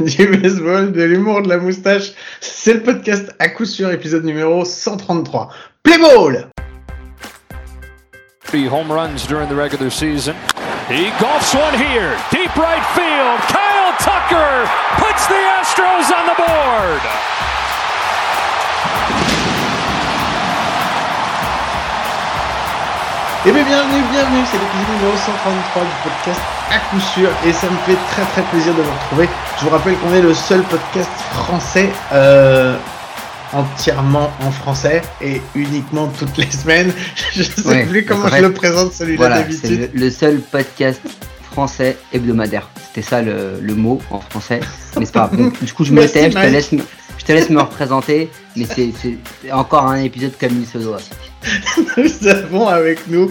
du baseball, de l'humour, de la moustache. C'est le podcast à coup sûr, épisode numéro 133. Play ball! Three home runs during the regular season. He golfs one here. Deep right field. Kyle Tucker puts the Astros on the board. Eh bien, bienvenue, bienvenue, c'est l'épisode numéro 133 du podcast à coup sûr et ça me fait très très plaisir de vous retrouver. Je vous rappelle qu'on est le seul podcast français euh, entièrement en français et uniquement toutes les semaines. Je sais Ouais, plus comment en je le présente celui-là Voilà, d'habitude. c'est le, le seul podcast français hebdomadaire. C'était ça le, le mot en français. Mais c'est pas grave. Du coup, je me Merci, tais, je te, laisse je te laisse me représenter. Mais c'est encore un épisode comme il se doit. Nous avons avec nous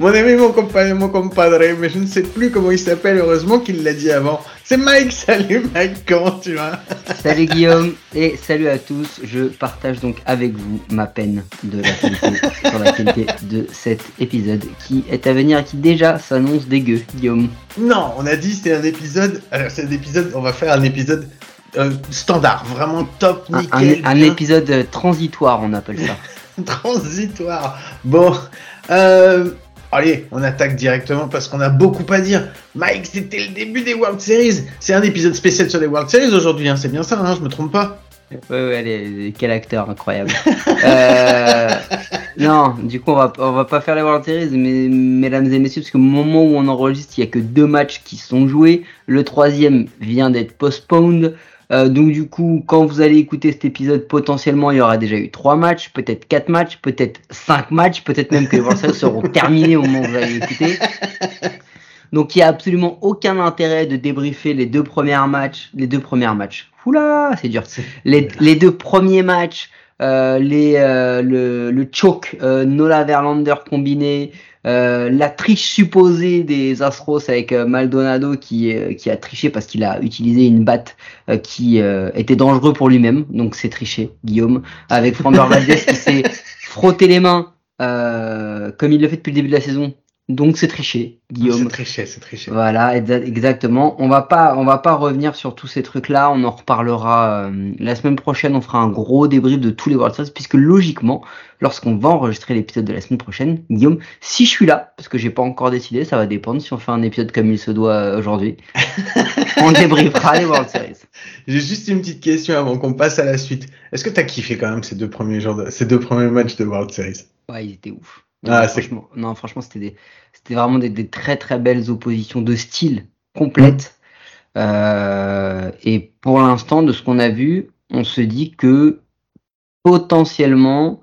mon ami, mon compagnon, mon compadre, mais je ne sais plus comment il s'appelle, heureusement qu'il l'a dit avant. C'est Mike, salut Mike, comment tu vas? Salut Guillaume et salut à tous. Je partage donc avec vous ma peine de la qualité sur la qualité de cet épisode qui est à venir et qui déjà s'annonce dégueu, Guillaume. Non, on a dit c'était un épisode, alors c'est un épisode, on va faire un épisode euh, standard, vraiment top, nickel, un- épisode euh, transitoire, on appelle ça. transitoire. Bon, euh, allez, on attaque directement parce qu'on a beaucoup à dire. Mike, c'était le début des World Series. C'est un épisode spécial sur les World Series aujourd'hui, hein, c'est bien ça, hein, je me trompe pas? Ouais, ouais, allez, quel acteur incroyable. Euh, non, du coup, on va, on va pas faire les World Series, mais mesdames et messieurs, parce qu'au moment où on enregistre, il y a que deux matchs qui sont joués. Le troisième vient d'être postponed. Euh, donc du coup, quand vous allez écouter cet épisode, potentiellement, il y aura déjà eu trois matchs, peut-être quatre matchs, peut-être cinq matchs, peut-être même que les World seront terminés au moment où vous allez écouter. Donc il n'y a absolument aucun intérêt de débriefer les deux premiers matchs, les deux premiers matchs. Oula, c'est dur. Les, deux premiers matchs, euh, les, euh, le, le choke euh, Nola Verlander combiné, euh, la triche supposée des Astros avec euh, Maldonado qui, euh, qui a triché parce qu'il a utilisé une batte euh, qui euh, était dangereux pour lui-même, donc c'est triché, Guillaume, avec Framber Valdez qui s'est frotté les mains euh, comme il le fait depuis le début de la saison, donc c'est triché, Guillaume. C'est triché, c'est triché. Voilà, exa- exactement. On va pas, on va pas revenir sur tous ces trucs-là. On en reparlera euh, la semaine prochaine. On fera un gros débrief de tous les World Series, puisque logiquement, lorsqu'on va enregistrer l'épisode de la semaine prochaine, Guillaume, si je suis là, parce que j'ai pas encore décidé, ça va dépendre si on fait un épisode comme il se doit euh, aujourd'hui, on débriefera les World Series. J'ai juste une petite question avant qu'on passe à la suite. Est-ce que t'as kiffé quand même ces deux premiers jours, de- ces deux premiers matchs de World Series? Ouais, ils étaient ouf. Ah, non, franchement, non, franchement, c'était des, c'était vraiment des, des très très belles oppositions de style complètes. Euh, et pour l'instant, de ce qu'on a vu, on se dit que potentiellement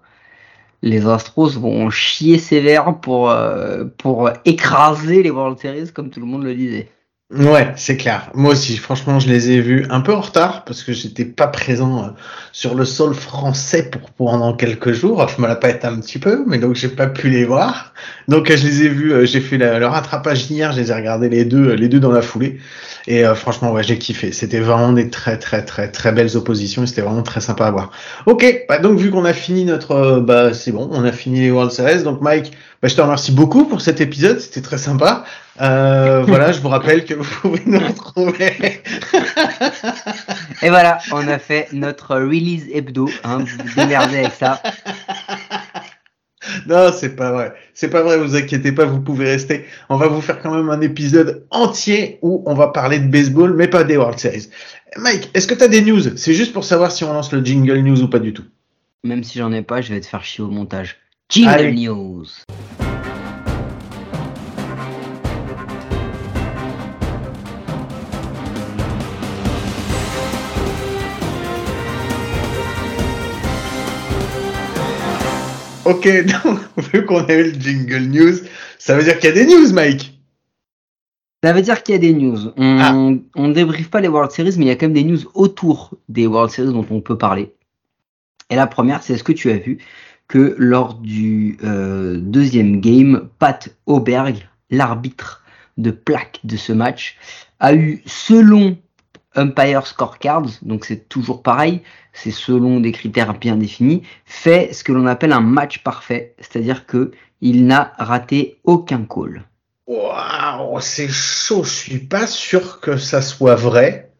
les Astros vont chier sévère pour euh, pour écraser les World Series, comme tout le monde le disait. Ouais, c'est clair. Moi aussi, franchement, je les ai vus un peu en retard parce que j'étais pas présent euh, sur le sol français pour pendant quelques jours. Je me la pète un petit peu, mais donc j'ai pas pu les voir. Donc euh, je les ai vus. euh, J'ai fait le rattrapage hier. Je les ai regardés les deux, les deux dans la foulée. Et euh, franchement, ouais, j'ai kiffé. C'était vraiment des très très très très belles oppositions. C'était vraiment très sympa à voir. Ok, bah donc vu qu'on a fini notre, euh, bah c'est bon, on a fini les World Series. Donc Mike, bah, je te remercie beaucoup pour cet épisode. C'était très sympa. Euh, voilà, je vous rappelle que vous pouvez nous retrouver. Et voilà, on a fait notre release hebdo. Hein, vous vous démerdez avec ça. Non, c'est pas vrai. C'est pas vrai, vous inquiétez pas, vous pouvez rester. On va vous faire quand même un épisode entier où on va parler de baseball, mais pas des World Series. Mike, est-ce que t'as des news? C'est juste pour savoir si on lance le jingle news ou pas du tout. Même si j'en ai pas, je vais te faire chier au montage. Jingle Allez. News. Ok, donc, vu qu'on a eu le jingle news, ça veut dire qu'il y a des news, Mike. Ça veut dire qu'il y a des news. On, Ah. on débriefe pas les World Series, mais il y a quand même des news autour des World Series dont on peut parler. Et la première, c'est est-ce que tu as vu que lors du euh, deuxième game, Pat Auberg, l'arbitre de plaque de ce match, a eu, selon Umpire Scorecards, donc c'est toujours pareil, c'est selon des critères bien définis, fait ce que l'on appelle un match parfait, c'est-à-dire que il n'a raté aucun call. Waouh, c'est chaud. Je suis pas sûr que ça soit vrai.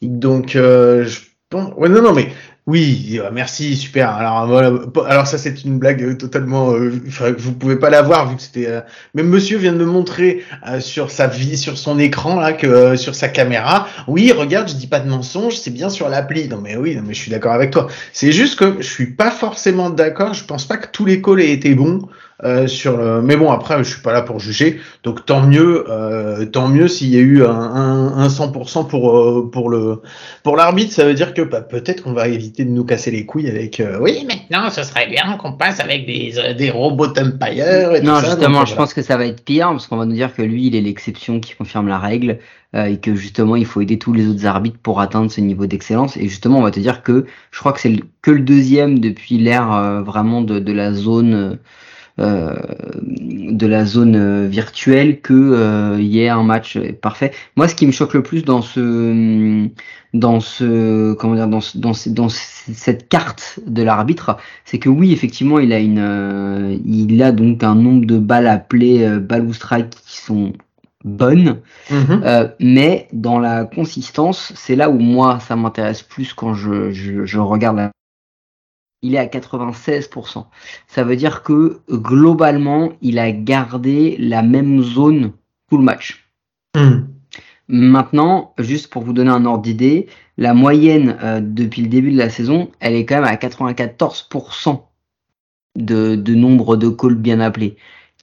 Donc, euh, je pense. Ouais, non, non, mais oui, euh, merci, super. Alors voilà, alors ça c'est une blague euh, totalement. Euh, vous pouvez pas la voir vu que c'était. Euh, même Monsieur vient de me montrer sur sa vie, sur son écran là, que sur sa caméra. Oui, regarde, je dis pas de mensonge, c'est bien sur l'appli. Non mais oui, non mais je suis d'accord avec toi. C'est juste que je suis pas forcément d'accord. Je pense pas que tous les calls aient été bons. Euh, sur le... mais bon après je suis pas là pour juger. Donc tant mieux euh, tant mieux s'il y a eu un, un, un 100% pour euh, pour le pour l'arbitre. Ça veut dire que bah, peut-être qu'on va éviter de nous casser les couilles avec euh, oui maintenant ce serait bien qu'on passe avec des euh, des robots umpires et non tout ça, justement donc, je voilà. pense que ça va être pire parce qu'on va nous dire que lui il est l'exception qui confirme la règle et que justement il faut aider tous les autres arbitres pour atteindre ce niveau d'excellence. Et justement on va te dire que je crois que c'est que le deuxième depuis l'ère vraiment de, de la zone euh, de la zone euh, virtuelle que euh, il y ait un match parfait. Moi, ce qui me choque le plus dans ce dans ce comment dire dans ce- dans, ce- dans cette carte de l'arbitre, c'est que oui, effectivement, il a une euh, il a donc un nombre de balles appelées euh, balles ou strike qui sont bonnes, Mhm. euh, mais dans la consistance, c'est là où moi ça m'intéresse plus quand je, je, je regarde la il est à 96%. Ça veut dire que globalement, il a gardé la même zone tout le match. Mhm. Maintenant, juste pour vous donner un ordre d'idée, la moyenne euh, depuis le début de la saison, elle est quand même à 94% de, de nombre de calls bien appelés.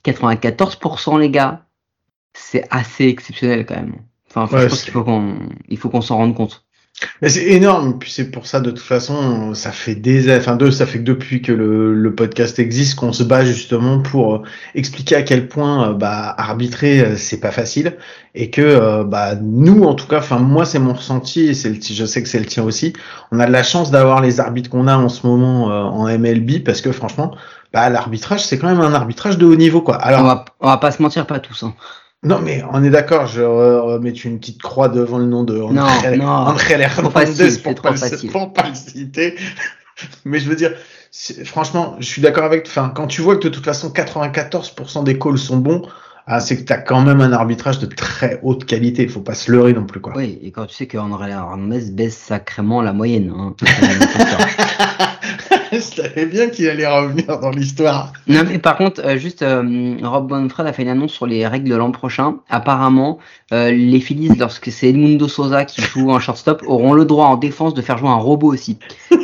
94% les gars, c'est assez exceptionnel quand même. Enfin, Ouais, je pense qu'il faut qu'on il faut qu'on s'en rende compte. C'est énorme, puis c'est pour ça de toute façon, ça fait des, enfin deux, ça fait que depuis que le, le podcast existe qu'on se bat justement pour euh, expliquer à quel point euh, bah arbitrer euh, c'est pas facile et que bah nous en tout cas, enfin moi c'est mon ressenti et c'est le, je sais que c'est le tien aussi. On a de la chance d'avoir les arbitres qu'on a en ce moment en MLB parce que franchement, bah l'arbitrage c'est quand même un arbitrage de haut niveau quoi. Alors on, va, on va pas se mentir, pas tous. Hein. Non, mais on est d'accord, je euh, mets une petite croix devant le nom de Non, André, non. André Hernandez pour pas, le, pour pas le citer. mais je veux dire, franchement, je suis d'accord avec, enfin, quand tu vois que de toute façon 94% des calls sont bons, ah, c'est que t'as quand même un arbitrage de très haute qualité, il faut pas se leurrer non plus, quoi. Oui, et quand tu sais qu'André Hernandez baisse sacrément la moyenne. Hein. je savais bien qu'il allait revenir dans l'histoire. non, mais par contre, euh, juste, euh, Rob Bonfred a fait une annonce sur les règles de l'an prochain. Apparemment, euh, les Phillies, lorsque c'est Edmundo Sosa qui joue en shortstop, auront le droit en défense de faire jouer un robot aussi.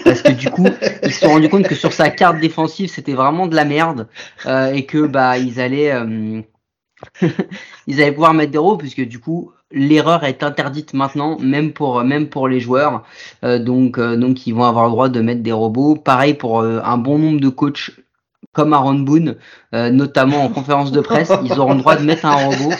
Parce que du coup, ils se sont rendus compte que sur sa carte défensive, c'était vraiment de la merde et que bah ils allaient, ils allaient pouvoir mettre des robots puisque du coup l'erreur est interdite maintenant, même pour même pour les joueurs. Euh, donc euh, donc ils vont avoir le droit de mettre des robots. Pareil pour euh, un bon nombre de coachs comme Aaron Boone, euh, notamment en conférence de presse, ils auront le droit de mettre un robot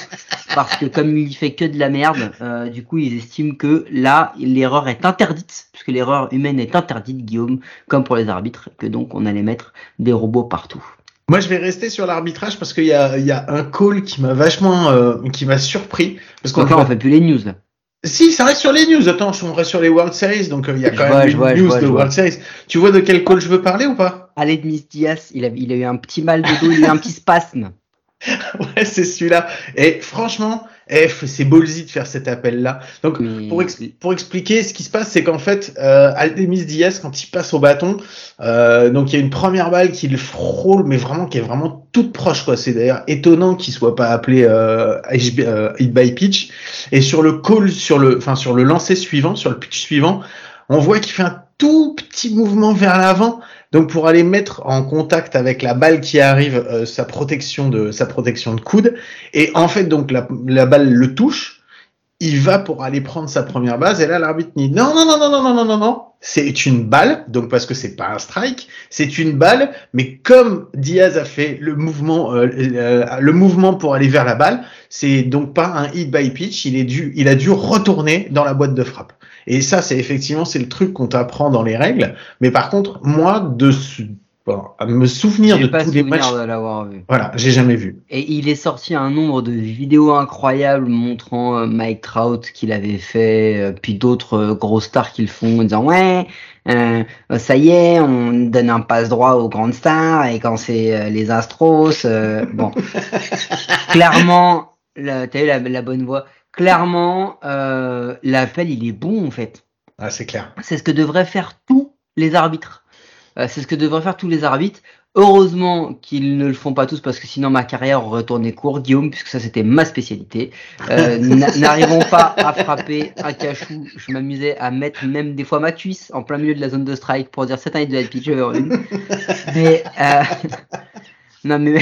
parce que comme il fait que de la merde, du coup ils estiment que là l'erreur est interdite puisque l'erreur humaine est interdite, Guillaume, comme pour les arbitres, que donc on allait mettre des robots partout. Moi, je vais rester sur l'arbitrage parce qu'il y a, y a un call qui m'a vachement, euh, qui m'a surpris. Parce qu'on on fait plus les news. Là. Si, ça reste sur les news. Attends, on reste sur les World Series, donc euh, il y a quand même je news vois, de vois. World Series. Tu vois de quel call je veux parler ou pas? Allez, Denis Diaz, il a, il a eu un petit mal de dos, il a eu un petit spasme. Ouais, c'est celui-là. Et franchement, f- c'est ballsy de faire cet appel-là. Donc, pour, pour expliquer, ce qui se passe, c'est qu'en fait, euh, Aldemis Diaz, quand il passe au bâton, euh, donc il y a une première balle qui le frôle, mais vraiment qui est vraiment toute proche, quoi. C'est d'ailleurs étonnant qu'il soit pas appelé euh, HB, euh, hit by pitch. Et sur le call, sur le, enfin sur le lancer suivant, sur le pitch suivant, on voit qu'il fait un tout petit mouvement vers l'avant. Donc pour aller mettre en contact avec la balle qui arrive, euh, sa protection de sa protection de coude, et en fait donc la, la balle le touche, il va pour aller prendre sa première base et là l'arbitre dit non non non non non non non non. Non c'est une balle donc parce que c'est pas un strike c'est une balle mais comme Diaz a fait le mouvement euh, euh, le mouvement pour aller vers la balle c'est donc pas un hit by pitch il est dû il a dû retourner dans la boîte de frappe. Et ça c'est effectivement c'est le truc qu'on t'apprend dans les règles mais par contre moi de bon, à me souvenir de pas tous les matchs de l'avoir vu. voilà j'ai jamais vu Et il est sorti un nombre de vidéos incroyables montrant euh, Mike Trout qu'il avait fait, euh, puis d'autres euh, gros stars qui le font, en disant ouais, euh, ça y est, on donne un passe droit aux grandes stars, et quand c'est euh, les Astros, euh, bon, clairement, la- t'as eu la, la bonne voix. clairement, l'appel, il est bon en fait. Ah, c'est clair. C'est ce que devraient faire tous les arbitres. Euh, c'est ce que devraient faire tous les arbitres. Heureusement qu'ils ne le font pas tous parce que sinon ma carrière aurait tourné court, Guillaume, puisque ça c'était ma spécialité. Euh, N'arrivons pas à frapper un cachou. Je m'amusais à mettre même des fois ma cuisse en plein milieu de la zone de strike pour dire cette année de être pitch une. Mais euh, non mais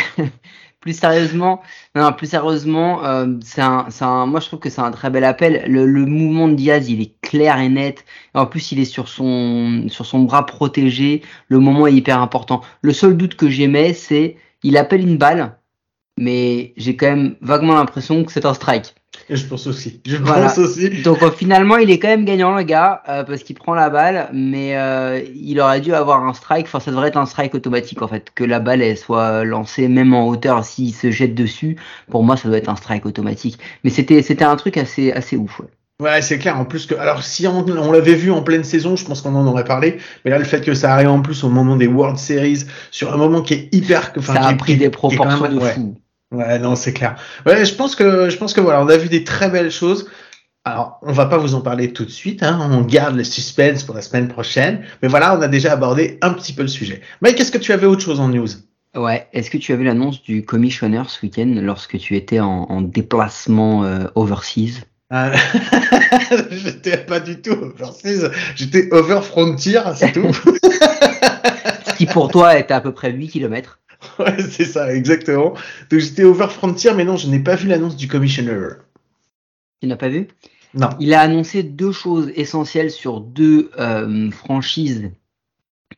plus sérieusement, non, plus sérieusement, euh, c'est un, un, moi je trouve que c'est un très bel appel. Le, mouvement de Diaz, il est clair et net. Et en plus, il est sur son, sur son bras protégé. Le moment est hyper important. Le seul doute que j'aimais, c'est il appelle une balle, mais j'ai quand même vaguement l'impression que c'est un strike. Je pense aussi. Je pense aussi. Donc euh, finalement, il est quand même gagnant le gars euh, parce qu'il prend la balle, mais euh, il aurait dû avoir un strike. Enfin, ça devrait être un strike automatique en fait, que la balle elle soit lancée même en hauteur s'il se jette dessus. Pour moi, ça doit être un strike automatique. Mais c'était c'était un truc assez assez ouf. Ouais. Ouais, c'est clair. En plus que, alors si on, on l'avait vu en pleine saison, je pense qu'on en aurait parlé. Mais là, le fait que ça arrive en plus au moment des World Series, sur un moment qui est hyper, enfin, ça a pris des proportions de fou. Ouais, non, c'est clair. Ouais, je pense que, je pense que voilà, on a vu des très belles choses. Alors, on va pas vous en parler tout de suite, hein, on garde le suspense pour la semaine prochaine. Mais voilà, on a déjà abordé un petit peu le sujet. Mais qu'est-ce que tu avais autre chose en news? Ouais, est-ce que tu as vu l'annonce du commissioner ce week-end lorsque tu étais en, en déplacement euh, overseas? Euh, J'étais pas du tout overseas, j'étais over frontier, c'est tout. ce qui pour toi était à peu près 8 km. Ouais, c'est ça, exactement. Donc j'étais over frontier, mais non, je n'ai pas vu l'annonce du commissioner. Tu n'as pas vu? Non. Il a annoncé deux choses essentielles sur deux euh, franchises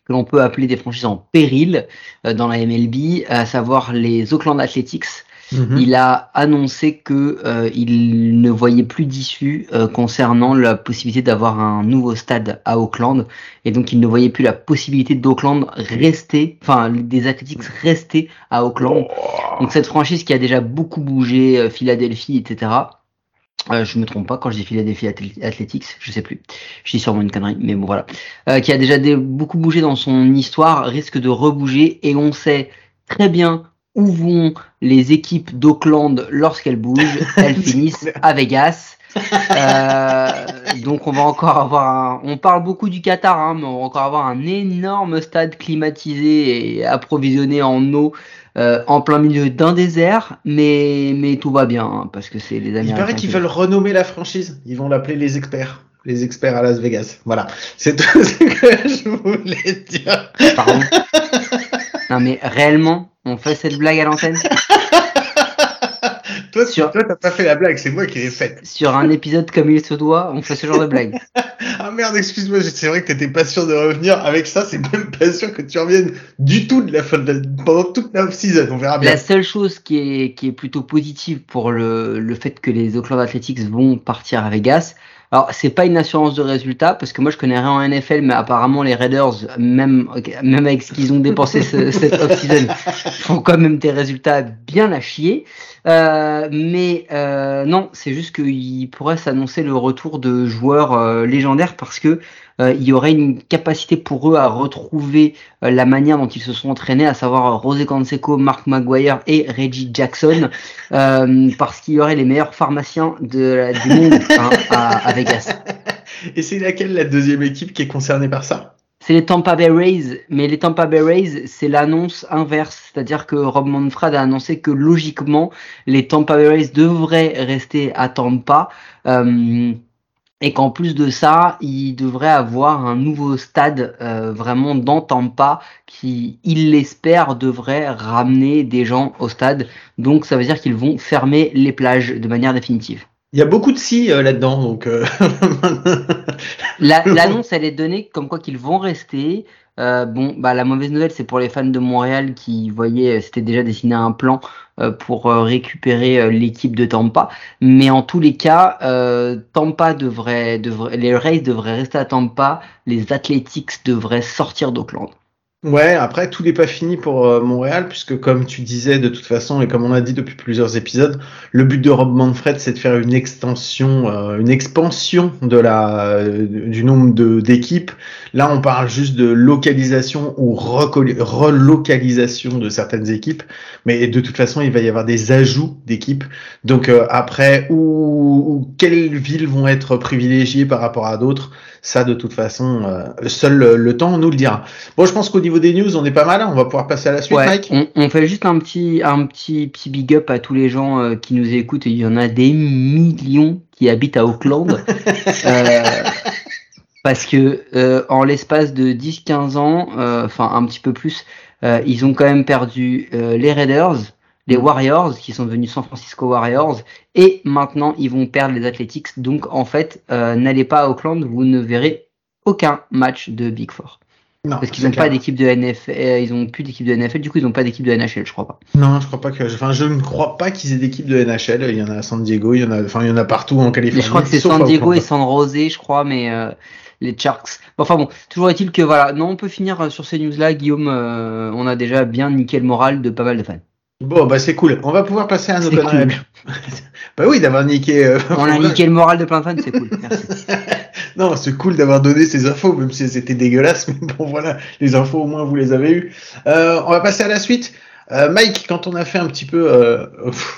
que l'on peut appeler des franchises en péril euh, dans la MLB, à savoir les Oakland Athletics Mmh. Il a annoncé que euh, il ne voyait plus d'issue euh, concernant la possibilité d'avoir un nouveau stade à Auckland et donc il ne voyait plus la possibilité d'Auckland rester, enfin des Athletics rester à Auckland. Donc cette franchise qui a déjà beaucoup bougé, euh, Philadelphie, etc. Euh, je me trompe pas quand je dis Philadelphie Athletics, je sais plus. Je dis sûrement une connerie, mais bon voilà. Euh, qui a déjà beaucoup bougé dans son histoire, risque de rebouger et on sait très bien où vont les équipes d'Auckland lorsqu'elles bougent Elles finissent à Vegas. Euh, donc on va encore avoir un... On parle beaucoup du Qatar, hein, mais on va encore avoir un énorme stade climatisé et approvisionné en eau euh, en plein milieu d'un désert, mais, mais tout va bien, hein, parce que c'est les Américains. Il paraît qu'ils veulent renommer la franchise. Ils vont l'appeler les experts. Les experts à Las Vegas. Voilà. C'est tout ce que je voulais dire. Pardon. Non mais réellement, on fait cette blague à l'antenne Toi, sur... toi, t'as pas fait la blague, c'est moi qui l'ai faite. Sur un épisode comme il se doit, on fait ce genre de blague. ah merde, excuse-moi, c'est vrai que t'étais pas sûr de revenir. Avec ça, c'est même pas sûr que tu reviennes du tout de la fin de la... pendant toute la off-season. On verra bien. La seule chose qui est, qui est plutôt positive pour le, le fait que les Oakland Athletics vont partir à Vegas, alors, c'est pas une assurance de résultat parce que moi je connais rien en NFL, mais apparemment les Raiders, même, même avec ce qu'ils ont dépensé ce, cette off-season, font quand même des résultats bien à chier. Euh, mais euh, non, c'est juste qu'il pourrait s'annoncer le retour de joueurs euh, légendaires parce que euh, il y aurait une capacité pour eux à retrouver euh, la manière dont ils se sont entraînés, à savoir Rosé Canseco, Mark Maguire et Reggie Jackson, parce qu'il y aurait les meilleurs pharmaciens de, du monde hein, à, à Vegas. Et c'est laquelle la deuxième équipe qui est concernée par ça? C'est les Tampa Bay Rays, mais les Tampa Bay Rays, c'est l'annonce inverse, c'est-à-dire que Rob Manfred a annoncé que logiquement, les Tampa Bay Rays devraient rester à Tampa. Euh, et qu'en plus de ça, il devrait avoir un nouveau stade euh, vraiment dans Tampa qui, il l'espère, devrait ramener des gens au stade. Donc ça veut dire qu'ils vont fermer les plages de manière définitive. Il y a beaucoup de si euh, là-dedans, donc. Euh... L'annonce, elle est donnée comme quoi qu'ils vont rester. Euh, bon, bah la mauvaise nouvelle, c'est pour les fans de Montréal qui voyaient, c'était déjà dessiné un plan euh, pour euh, récupérer l'équipe de Tampa. Mais en tous les cas, Tampa devrait, devrait, les Rays devraient rester à Tampa, les Athletics devraient sortir d'Oakland. Ouais, après tout n'est pas fini pour euh, Montréal puisque comme tu disais de toute façon et comme on a dit depuis plusieurs épisodes, le but de Rob Manfred c'est de faire une extension, euh, une expansion de la euh, du nombre d'équipes. Là, on parle juste de localisation ou relocalisation de certaines équipes, mais de toute façon, il va y avoir des ajouts d'équipes. Donc après, où, quelles villes vont être privilégiées par rapport à d'autres? Ça, de toute façon, euh, seul le, temps nous le dira. Bon, je pense qu'au niveau des news, on est pas mal. On va pouvoir passer à la suite, Mike. On, fait juste un petit, un petit, petit big up à tous les gens euh, qui nous écoutent. Il y en a des millions qui habitent à Auckland. euh, parce que euh, en l'espace de 10-15 ans, enfin un petit peu plus, ils ont quand même perdu les Raiders, les Warriors qui sont devenus San Francisco Warriors et maintenant ils vont perdre les Athletics. Donc en fait, euh, n'allez pas à Auckland, vous ne verrez aucun match de Big Four. Non, Parce qu'ils n'ont pas d'équipe de NFL, euh, ils ont plus d'équipe de NFL, du coup ils n'ont pas d'équipe de NHL, je crois pas. Non, je crois pas que, enfin je ne crois pas qu'ils aient d'équipe de NHL. Il y en a à San Diego, il y en a, enfin il y en a partout en Californie. Mais je crois que c'est San Diego et San Jose, je crois, mais euh, les Sharks. enfin bon, toujours est-il que voilà, non, on peut finir sur ces news-là, Guillaume. on a déjà bien niqué le moral de pas mal de fans. Bon, bah c'est cool. On va pouvoir passer à nos conneries. bah oui, d'avoir niqué. Euh, on a niqué le moral de plein de fans, c'est cool. Merci. non, c'est cool d'avoir donné ces infos, même si c'était dégueulasse. Mais bon, voilà, les infos au moins vous les avez eues. Euh, on va passer à la suite. Euh, Mike, quand on a fait un petit peu, euh,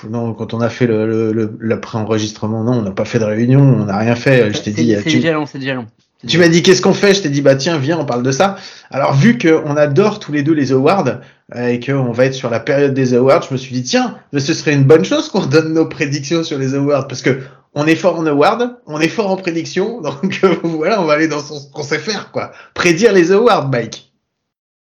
non, quand on a fait le, le, le, enregistrement non, on n'a pas fait de réunion, on n'a rien fait. Je t'ai dit. C'est déjà long, c'est déjà long. Tu m'as dit qu'est-ce qu'on fait? Je t'ai dit bah tiens viens on parle de ça. Alors vu qu'on adore tous les deux les awards euh, et qu'on va être sur la période des awards, je me suis dit tiens ce serait une bonne chose qu'on donne nos prédictions sur les awards parce que on est fort en awards, on est fort en prédiction, donc euh, voilà on va aller dans ce qu'on sait faire quoi, prédire les awards Mike.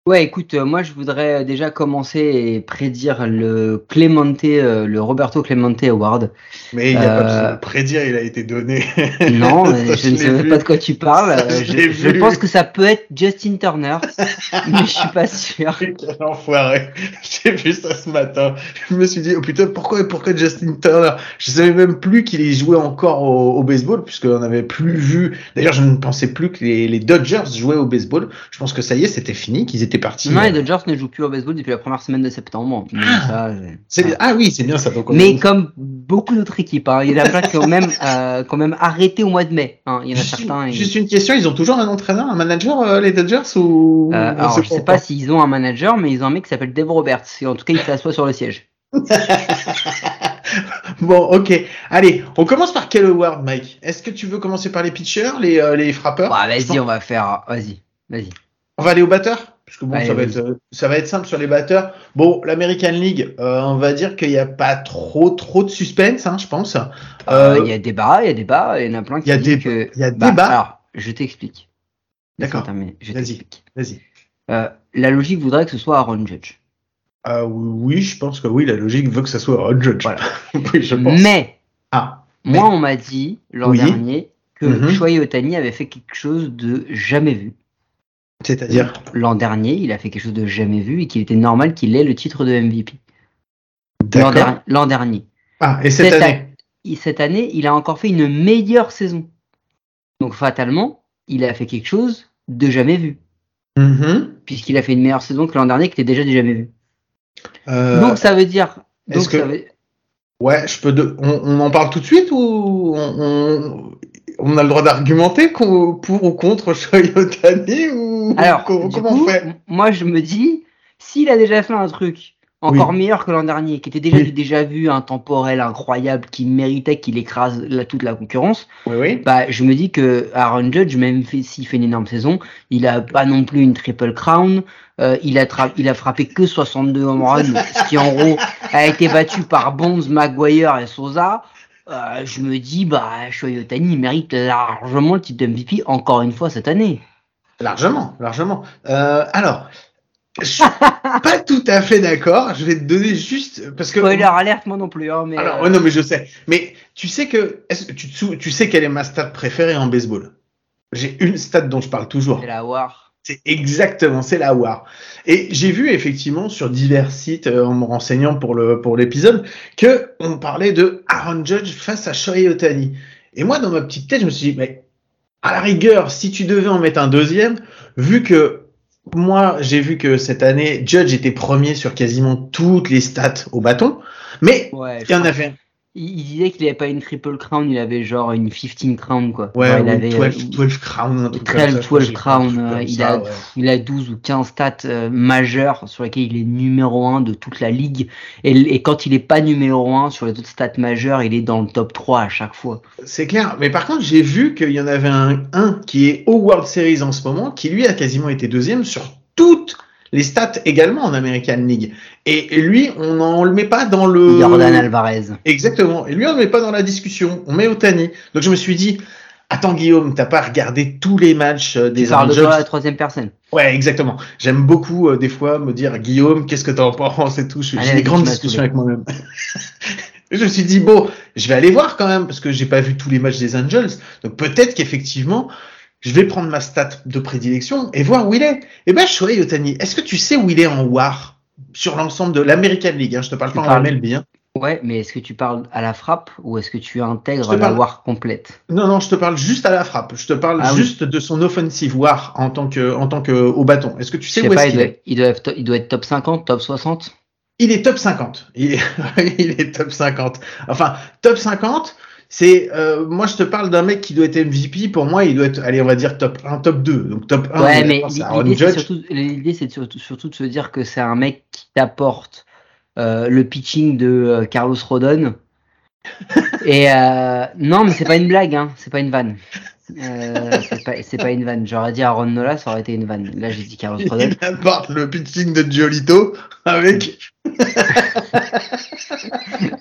Ouais, écoute, euh, moi je voudrais déjà commencer et prédire le Clemente, euh, le Roberto Clemente Award. Mais il n'y a pas besoin de prédire, il a été donné. Non, je, ne sais pas de quoi tu parles. je, je pense que ça peut être Justin Turner, mais je suis pas sûr. Quel enfoiré. J'ai vu ça ce matin. Je me suis dit, oh putain, pourquoi, pourquoi Justin Turner? Je savais même plus qu'il y jouait encore au, au baseball, puisqu'on n'avait plus vu. D'ailleurs, je ne pensais plus que les, les Dodgers jouaient au baseball. Je pense que ça y est, c'était fini, qu'ils étaient parti. Non, les Dodgers ne jouent plus au baseball depuis la première semaine de septembre. Ah, ah oui, c'est bien ça. Donc mais comme beaucoup d'autres équipes, hein, il y en a plein qui ont même, euh, quand même arrêté au mois de mai. Hein. Il y en a juste, certains. Juste une question, ils ont toujours un entraîneur, un manager, euh, les Dodgers ou euh, Alors, je sais pas s'ils ont un manager, mais ils ont un mec qui s'appelle Dave Roberts. Et en tout cas, il s'assoit sur le siège. bon, ok. Allez, on commence par quel award, Mike Est-ce que tu veux commencer par les pitchers, les, euh, les frappeurs? Bah, Vas-y, on va faire. Vas-y, vas-y. On va aller au batteur? Parce que bon, ça, va être, ça va être simple sur les batteurs. Bon, l'American League, euh, on va dire qu'il n'y a pas trop trop de suspense, hein, je pense. Euh, euh, il y a débat, il y a débat, il y en a plein qui y a des, que... Il y a bah, débat. Alors, je t'explique. D'accord. Vas-y. Vas-y. la logique voudrait que ce soit Aaron Judge. oui, je pense que oui, la logique veut que ce soit Aaron Judge. Voilà. oui, je pense. Mais, ah, moi, on m'a dit l'an dernier que mm Otani avait fait quelque chose de jamais vu. C'est-à-dire L'an dernier, il a fait quelque chose de jamais vu et qu'il était normal qu'il ait le titre de MVP. L'an dernier. Ah, et cette, année Cette année, il a encore fait une meilleure saison. Donc fatalement, il a fait quelque chose de jamais vu. Mm-hmm. Puisqu'il a fait une meilleure saison que l'an dernier qui était déjà du jamais vu. Euh, donc ça veut dire. Donc que... Ouais, je peux. On, en parle tout de suite ou on, on a le droit d'argumenter pour ou contre Shoyotani ou Alors, comment, on fait Moi, je me dis, s'il a déjà fait un truc encore meilleur que l'an dernier, qui était déjà déjà vu, un temporel incroyable, qui méritait qu'il écrase toute la concurrence, bah, je me dis que Aaron Judge, même s'il fait une énorme saison, il a pas non plus une triple crown, euh, il, a il a frappé que 62 home runs, ce qui en gros a été battu par Bonds, Maguire et Sosa. Euh, je me dis, bah, Shoyotani mérite largement le titre de MVP encore une fois cette année. Largement, largement. Euh, alors, je suis pas tout à fait d'accord. Je vais te donner juste parce que. Spoiler alerte, moi non plus. Hein, mais alors, non, mais je sais. Mais tu sais que, est-ce que tu, tu sais quelle est ma stat préférée en baseball? J'ai une stat dont je parle toujours. C'est la WAR. C'est exactement, c'est la WAR. Et j'ai vu effectivement sur divers sites euh, en me renseignant pour le pour l'épisode que on parlait de Aaron Judge face à Shohei Otani. Et moi dans ma petite tête, je me suis dit mais à la rigueur, si tu devais en mettre un deuxième, vu que moi, j'ai vu que cette année, Judge était premier sur quasiment toutes les stats au bâton, mais Ouais, il y en avait. Il, il disait qu'il avait pas une triple crown, il avait genre une 15 crown quoi. Ouais, Genre, il ou avait, 12, euh, 12 crown, un truc 13, comme ça, je crois que 12 j'ai crown, euh, il ça, a- ouais. Il a 12 ou 15 stats euh, majeures sur lesquelles il est numéro 1 de toute la ligue. Et, et quand il est pas numéro 1 sur les autres stats majeures, il est dans le top 3 à chaque fois. C'est clair. Mais par contre, j'ai vu qu'il y en avait un, un qui est au World Series en ce moment, qui lui a quasiment été deuxième sur toutes les stats également en American League. Et, et lui, on ne le met pas dans le... Jordan Alvarez. Exactement. Et lui, on ne le met pas dans la discussion. On met Otani. Donc je me suis dit, attends Guillaume, t'as pas regardé tous les matchs euh, Tu des parles de Angels toi à la troisième personne. Ouais, exactement. J'aime beaucoup euh, des fois me dire Guillaume, qu'est-ce que t'en penses et tout. J'ai des grandes discussions avec moi-même. Je me suis dit bon, je vais aller voir quand même parce que j'ai pas vu tous les matchs des Angels. Donc peut-être qu'effectivement, je vais prendre ma stat de prédilection et voir où il est. Eh ben, Shohei Otani, est-ce que tu sais où il est en WAR? Sur l'ensemble de l'American League hein, Je te parle Tu pas en MLB. Hein. Ouais, mais est-ce que tu parles à la frappe ou est-ce que tu intègres la parle- war complète? Non, non, je te parle juste à la frappe. Je te parle Ah oui. juste de son offensive WAR en tant que, en tant que au bâton. Est-ce que tu sais où est-ce qu'il est il, doit être, il doit être top 50, top 60 Il est top 50. Il est, il est top 50. Enfin, top 50, c'est euh, moi je te parle d'un mec qui doit être MVP. Pour moi, il doit être, allez, on va dire top 1, top 2. Donc top 1. Ouais, mais l'idée, c'est surtout, de surtout, surtout de se dire que c'est un mec qui t'apporte euh, le pitching de euh, Carlos Rodon. Et euh, non, mais c'est pas une blague, hein, c'est pas une vanne. Euh, c'est pas, pas une vanne. J'aurais dit Aaron Nola, ça aurait été une vanne. Là, j'ai dit Carlos Rodon. Il apporte le pitching de Giolito avec.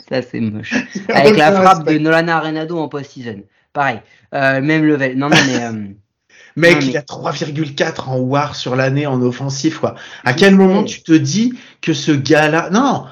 Ça, c'est moche. Avec la frappe de Nolan Arenado en post-season. Pareil. Euh, même level. Non, non, mais. euh, Mec, Non, mais- il a 3,4 en WAR sur l'année en offensif, quoi. À quel moment tu te dis que ce gars-là, non,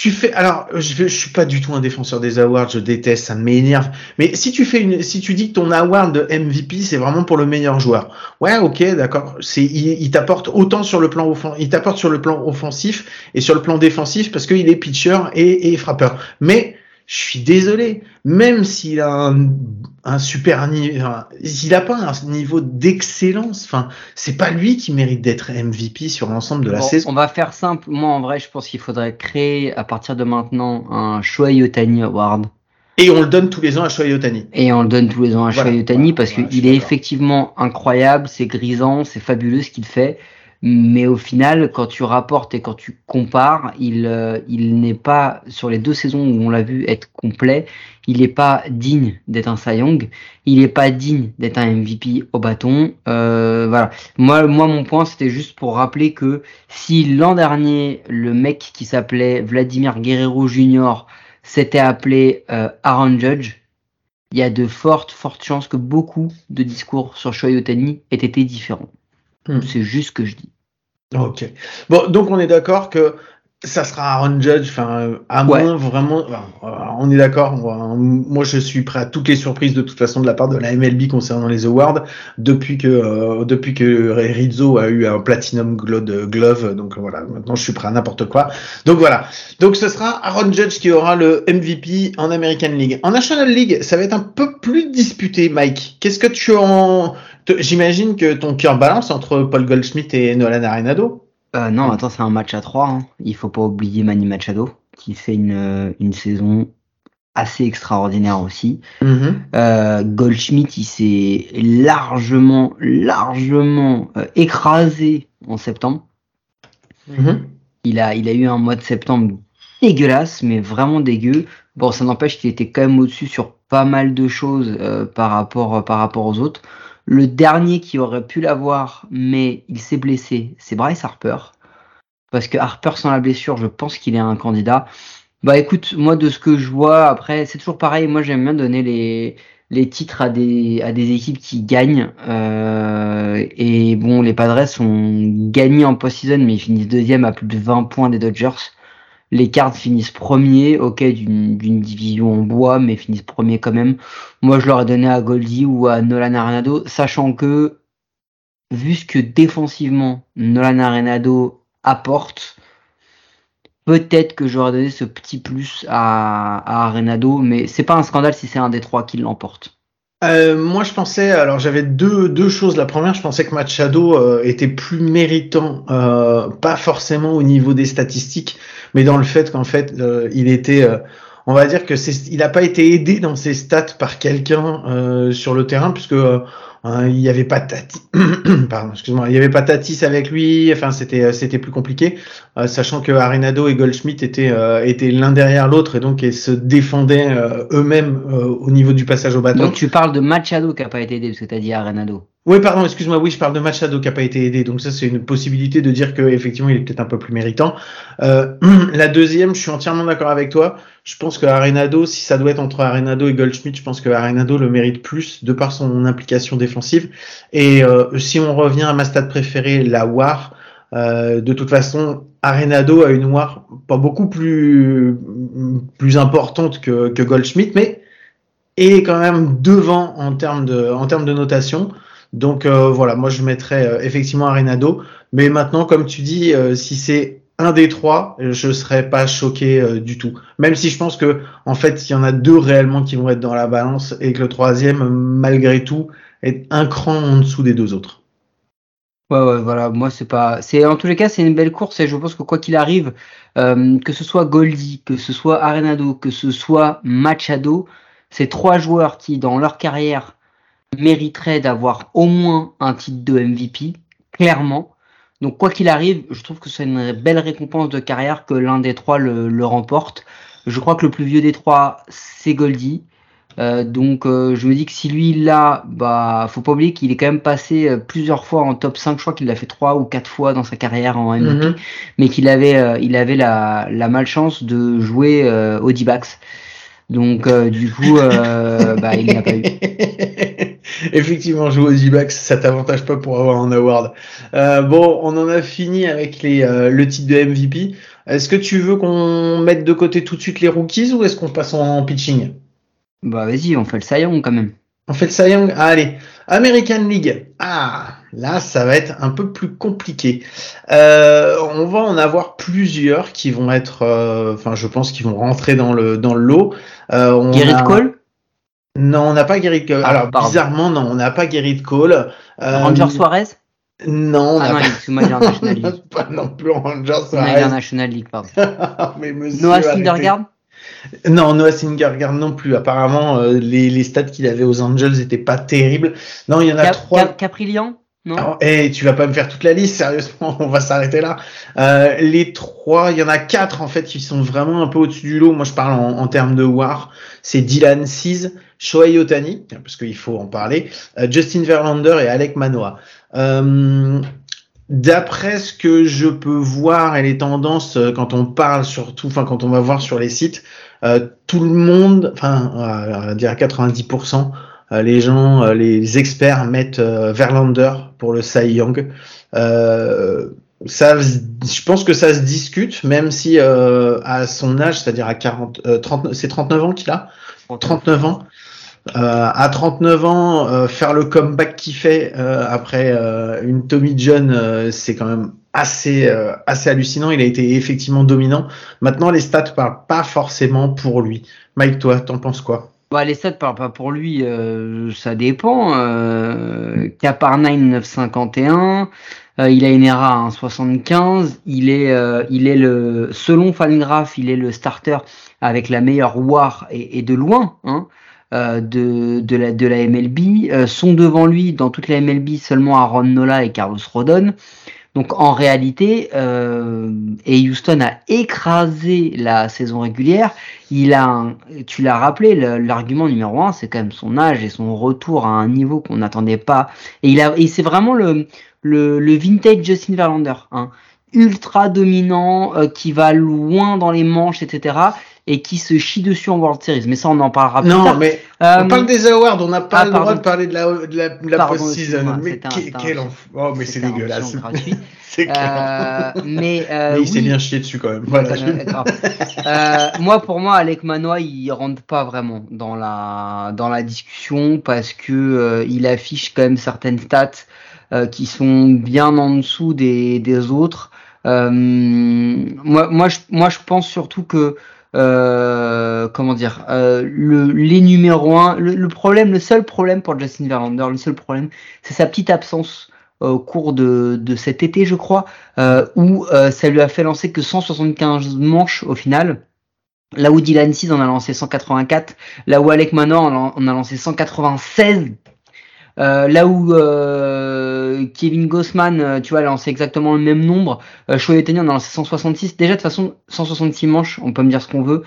tu fais, alors, je, je suis pas du tout un défenseur des awards, je déteste, ça m'énerve. Mais si tu fais une, si tu dis que ton award de MVP, c'est vraiment pour le meilleur joueur. Ouais, ok, d'accord. C'est, il, t'apporte autant sur le plan offen- il t'apporte sur le plan offensif et sur le plan défensif parce qu'il est pitcher et frappeur. Mais, je suis désolé, même s'il a un, un super niveau, enfin, s'il a pas un niveau d'excellence, enfin, c'est pas lui qui mérite d'être MVP sur l'ensemble de la bon, saison. on va faire simple. Moi, en vrai, je pense qu'il faudrait créer à partir de maintenant un Shohei Otani Award. Et on le donne tous les ans à Shohei Otani. Et on le donne tous les ans à Voilà, Shohei Otani voilà, parce voilà, qu'il est effectivement incroyable, c'est grisant, c'est fabuleux ce qu'il fait. Mais au final, quand tu rapportes et quand tu compares, il, euh, il n'est pas, sur les deux saisons où on l'a vu être complet, il n'est pas digne d'être un Cy Young, il n'est pas digne d'être un MVP au bâton. Euh, voilà. Moi, moi, mon point, c'était juste pour rappeler que si l'an dernier, le mec qui s'appelait Vladimir Guerrero Jr. s'était appelé euh, Aaron Judge, il y a de fortes, fortes chances que beaucoup de discours sur Shohei Otani aient été différents. Hmm. C'est juste ce que je dis. Ok. Bon, donc on est d'accord que ça sera Aaron Judge, enfin, à Ouais. moins vraiment, enfin, euh, on est d'accord. Moi, moi, je suis prêt à toutes les surprises de toute façon de la part de la MLB concernant les awards depuis que euh, depuis que Rizzo a eu un platinum glove. Donc voilà, maintenant je suis prêt à n'importe quoi. Donc voilà. Donc ce sera Aaron Judge qui aura le MVP en American League. En National League, ça va être un peu plus disputé, Mike. Qu'est-ce que tu en J'imagine que ton cœur balance entre Paul Goldschmidt et Nolan Arenado. Euh, non, attends, c'est un match à 3. Il faut pas oublier Manny Machado, qui fait une, euh, une saison assez extraordinaire aussi. Mhm. Euh, Goldschmidt, il s'est largement, largement euh, écrasé en septembre. Mhm. Il a, il a eu un mois de septembre dégueulasse, mais vraiment dégueu. Bon, ça n'empêche qu'il était quand même au-dessus sur pas mal de choses par, rapport, par rapport aux autres. Le dernier qui aurait pu l'avoir, mais il s'est blessé, c'est Bryce Harper. Parce que Harper sans la blessure, je pense qu'il est un candidat. Bah écoute, moi de ce que je vois, après, c'est toujours pareil. Moi j'aime bien donner les, les titres à des, à des équipes qui gagnent. Euh, et bon, les Padres ont gagné en post-season, mais ils finissent deuxième à plus de 20 points des Dodgers. Les Cards finissent premiers, ok, d'une d'une division en bois, mais finissent premiers quand même. Moi, je l'aurais donné à Goldie ou à Nolan Arenado, sachant que, vu ce que défensivement Nolan Arenado apporte, peut-être que j'aurais donné ce petit plus à, à Arenado, mais c'est pas un scandale si c'est un des trois qui l'emporte. Euh, moi, je pensais, alors j'avais deux, deux choses. La première, je pensais que Machado euh, était plus méritant, euh, pas forcément au niveau des statistiques, mais dans le fait qu'en fait, euh, il était, euh, on va dire que c'est, il n'a pas été aidé dans ses stats par quelqu'un sur le terrain, puisque Hein, il y avait pas Tatis, pardon, excuse-moi, il y avait pas Tatis avec lui. Enfin, c'était euh, c'était plus compliqué, euh, sachant que Arenado et Goldschmidt étaient euh, étaient l'un derrière l'autre et donc ils se défendaient eux-mêmes au niveau du passage au bâton. Donc tu parles de Machado qui a pas été aidé parce que t'as dit Arenado. Oui, pardon, excuse-moi, oui, je parle de Machado qui a pas été aidé, donc ça c'est une possibilité de dire que effectivement il est peut-être un peu plus méritant. Euh, la deuxième, je suis entièrement d'accord avec toi. Je pense que Arenado, si ça doit être entre Arenado et Goldschmidt, je pense que Arenado le mérite plus de par son implication défensive. Et euh, si on revient à ma stade préférée, la War, euh, de toute façon, Arenado a une War pas beaucoup plus plus importante que, Goldschmidt, mais est quand même devant en termes de notation. Donc euh, voilà, moi je mettrais euh, effectivement Arenado. Mais maintenant, comme tu dis, euh, si c'est un des trois, je serais pas choqué du tout. Même si je pense que en fait, il y en a deux réellement qui vont être dans la balance et que le troisième, malgré tout, est un cran en dessous des deux autres. Ouais, ouais, voilà. Moi, c'est pas. C'est en tous les cas, c'est une belle course et je pense que quoi qu'il arrive, que ce soit Goldie, que ce soit Arenado, que ce soit Machado, c'est trois joueurs qui, dans leur carrière, mériterait d'avoir au moins un titre de MVP, clairement. Donc quoi qu'il arrive, je trouve que c'est une belle récompense de carrière que l'un des trois le, remporte. Je crois que le plus vieux des trois, c'est Goldie. Euh, donc euh, je me dis que si lui là, bah faut pas oublier qu'il est quand même passé euh, plusieurs fois en top 5, je crois qu'il l'a fait trois ou quatre fois dans sa carrière en MVP, mhm. mais qu'il avait il avait la, la malchance de jouer au D-backs. Donc du coup bah il n'a pas eu. Effectivement, jouer aux D-backs, ça t'avantage pas pour avoir un award. Euh, bon, on en a fini avec les, euh, le titre de MVP. Est-ce que tu veux qu'on mette de côté tout de suite les rookies ou est-ce qu'on passe en, pitching? Bah vas-y, on fait le Cy quand même. On fait le Cy ah, Allez, American League. Ah, là, ça va être un peu plus compliqué. Euh, on va en avoir plusieurs qui vont être, enfin, je pense, qui vont rentrer dans le dans le lot. Garrett Cole? Non, on n'a pas Gerrit Cole. Ah, Alors, bizarrement, non, on n'a pas Gerrit Cole. Euh, Ranger Suarez? Non, on ah non, pas... National League. pas non plus Ranger Suarez. National League, pardon. Mais monsieur, Noah Syndergaard? Non, Noah Syndergaard non plus. Apparemment, euh, les, les stats qu'il avait aux Angels n'étaient pas terribles. Non, il y en a trois. Caprillian non. et eh, tu vas pas me faire toute la liste, sérieusement, on va s'arrêter là. Euh, les trois, il y en a quatre en fait qui sont vraiment un peu au-dessus du lot. Moi, je parle en, termes de war. C'est Dylan Seas, Shohei Otani, parce qu'il faut en parler, euh, Justin Verlander et Alec Manoa. Euh, D'après ce que je peux voir et les tendances euh, quand on parle surtout, enfin quand on va voir sur les sites, euh, tout le monde, enfin on va dire 90%, euh, les gens, euh, les experts mettent euh, Verlander pour le Cy Young. ça, je pense que ça se discute, même si à son âge, c'est-à-dire à 40, 30, c'est 39 ans qu'il a, 39 ans. Euh, à 39 ans, euh, faire le comeback qu'il fait euh, après une Tommy John, c'est quand même assez assez hallucinant. Il a été effectivement dominant. Maintenant, les stats parlent pas forcément pour lui. Mike, toi, t'en penses quoi? Bah, les stats parlent pas pour lui, euh, ça dépend. Euh, Caparnine 951, euh, il a une ERA à 1,75. Il est, euh, il est le, selon Fangraph, il est le starter avec la meilleure WAR et, de loin hein, euh, de, de, la, de la MLB. sont devant lui dans toute la MLB seulement Aaron Nola et Carlos Rodon. Donc en réalité, euh, et Houston a écrasé la saison régulière. Il a, tu l'as rappelé, l'argument numéro un, c'est quand même son âge et son retour à un niveau qu'on n'attendait pas. Et il a, et c'est vraiment le, le, vintage Justin Verlander, hein. ultra dominant, euh, qui va loin dans les manches, etc et qui se chie dessus en World Series. Mais ça, on en parlera plus non, tard. mais on parle euh, des awards, on n'a pas ah, le droit de parler de la, de la, de la post-season. Mais quel enfant. Oh, mais c'est dégueulasse. c'est euh, mais, euh, mais il s'est bien chié dessus quand même. Voilà. euh, moi, pour moi, Alec Manoa, il rentre pas vraiment dans la, dans la discussion parce que euh, il affiche quand même certaines stats euh, qui sont bien en dessous des, des autres. moi, moi, je, moi, je pense surtout que euh, comment dire, euh, le, les numéros 1. Le, problème, le seul problème pour Justin Verlander, le seul problème, c'est sa petite absence au cours de, de cet été, je crois, euh, où ça lui a fait lancer que 175 manches au final. Là où Dylan Seas en a lancé 184, là où Alec Manor en a lancé 196, euh, là où euh, Kevin Gossman, euh, tu vois, lancé exactement le même nombre, euh, Shohei en a lancé 166. Déjà de toute façon, 166 manches, on peut me dire ce qu'on veut.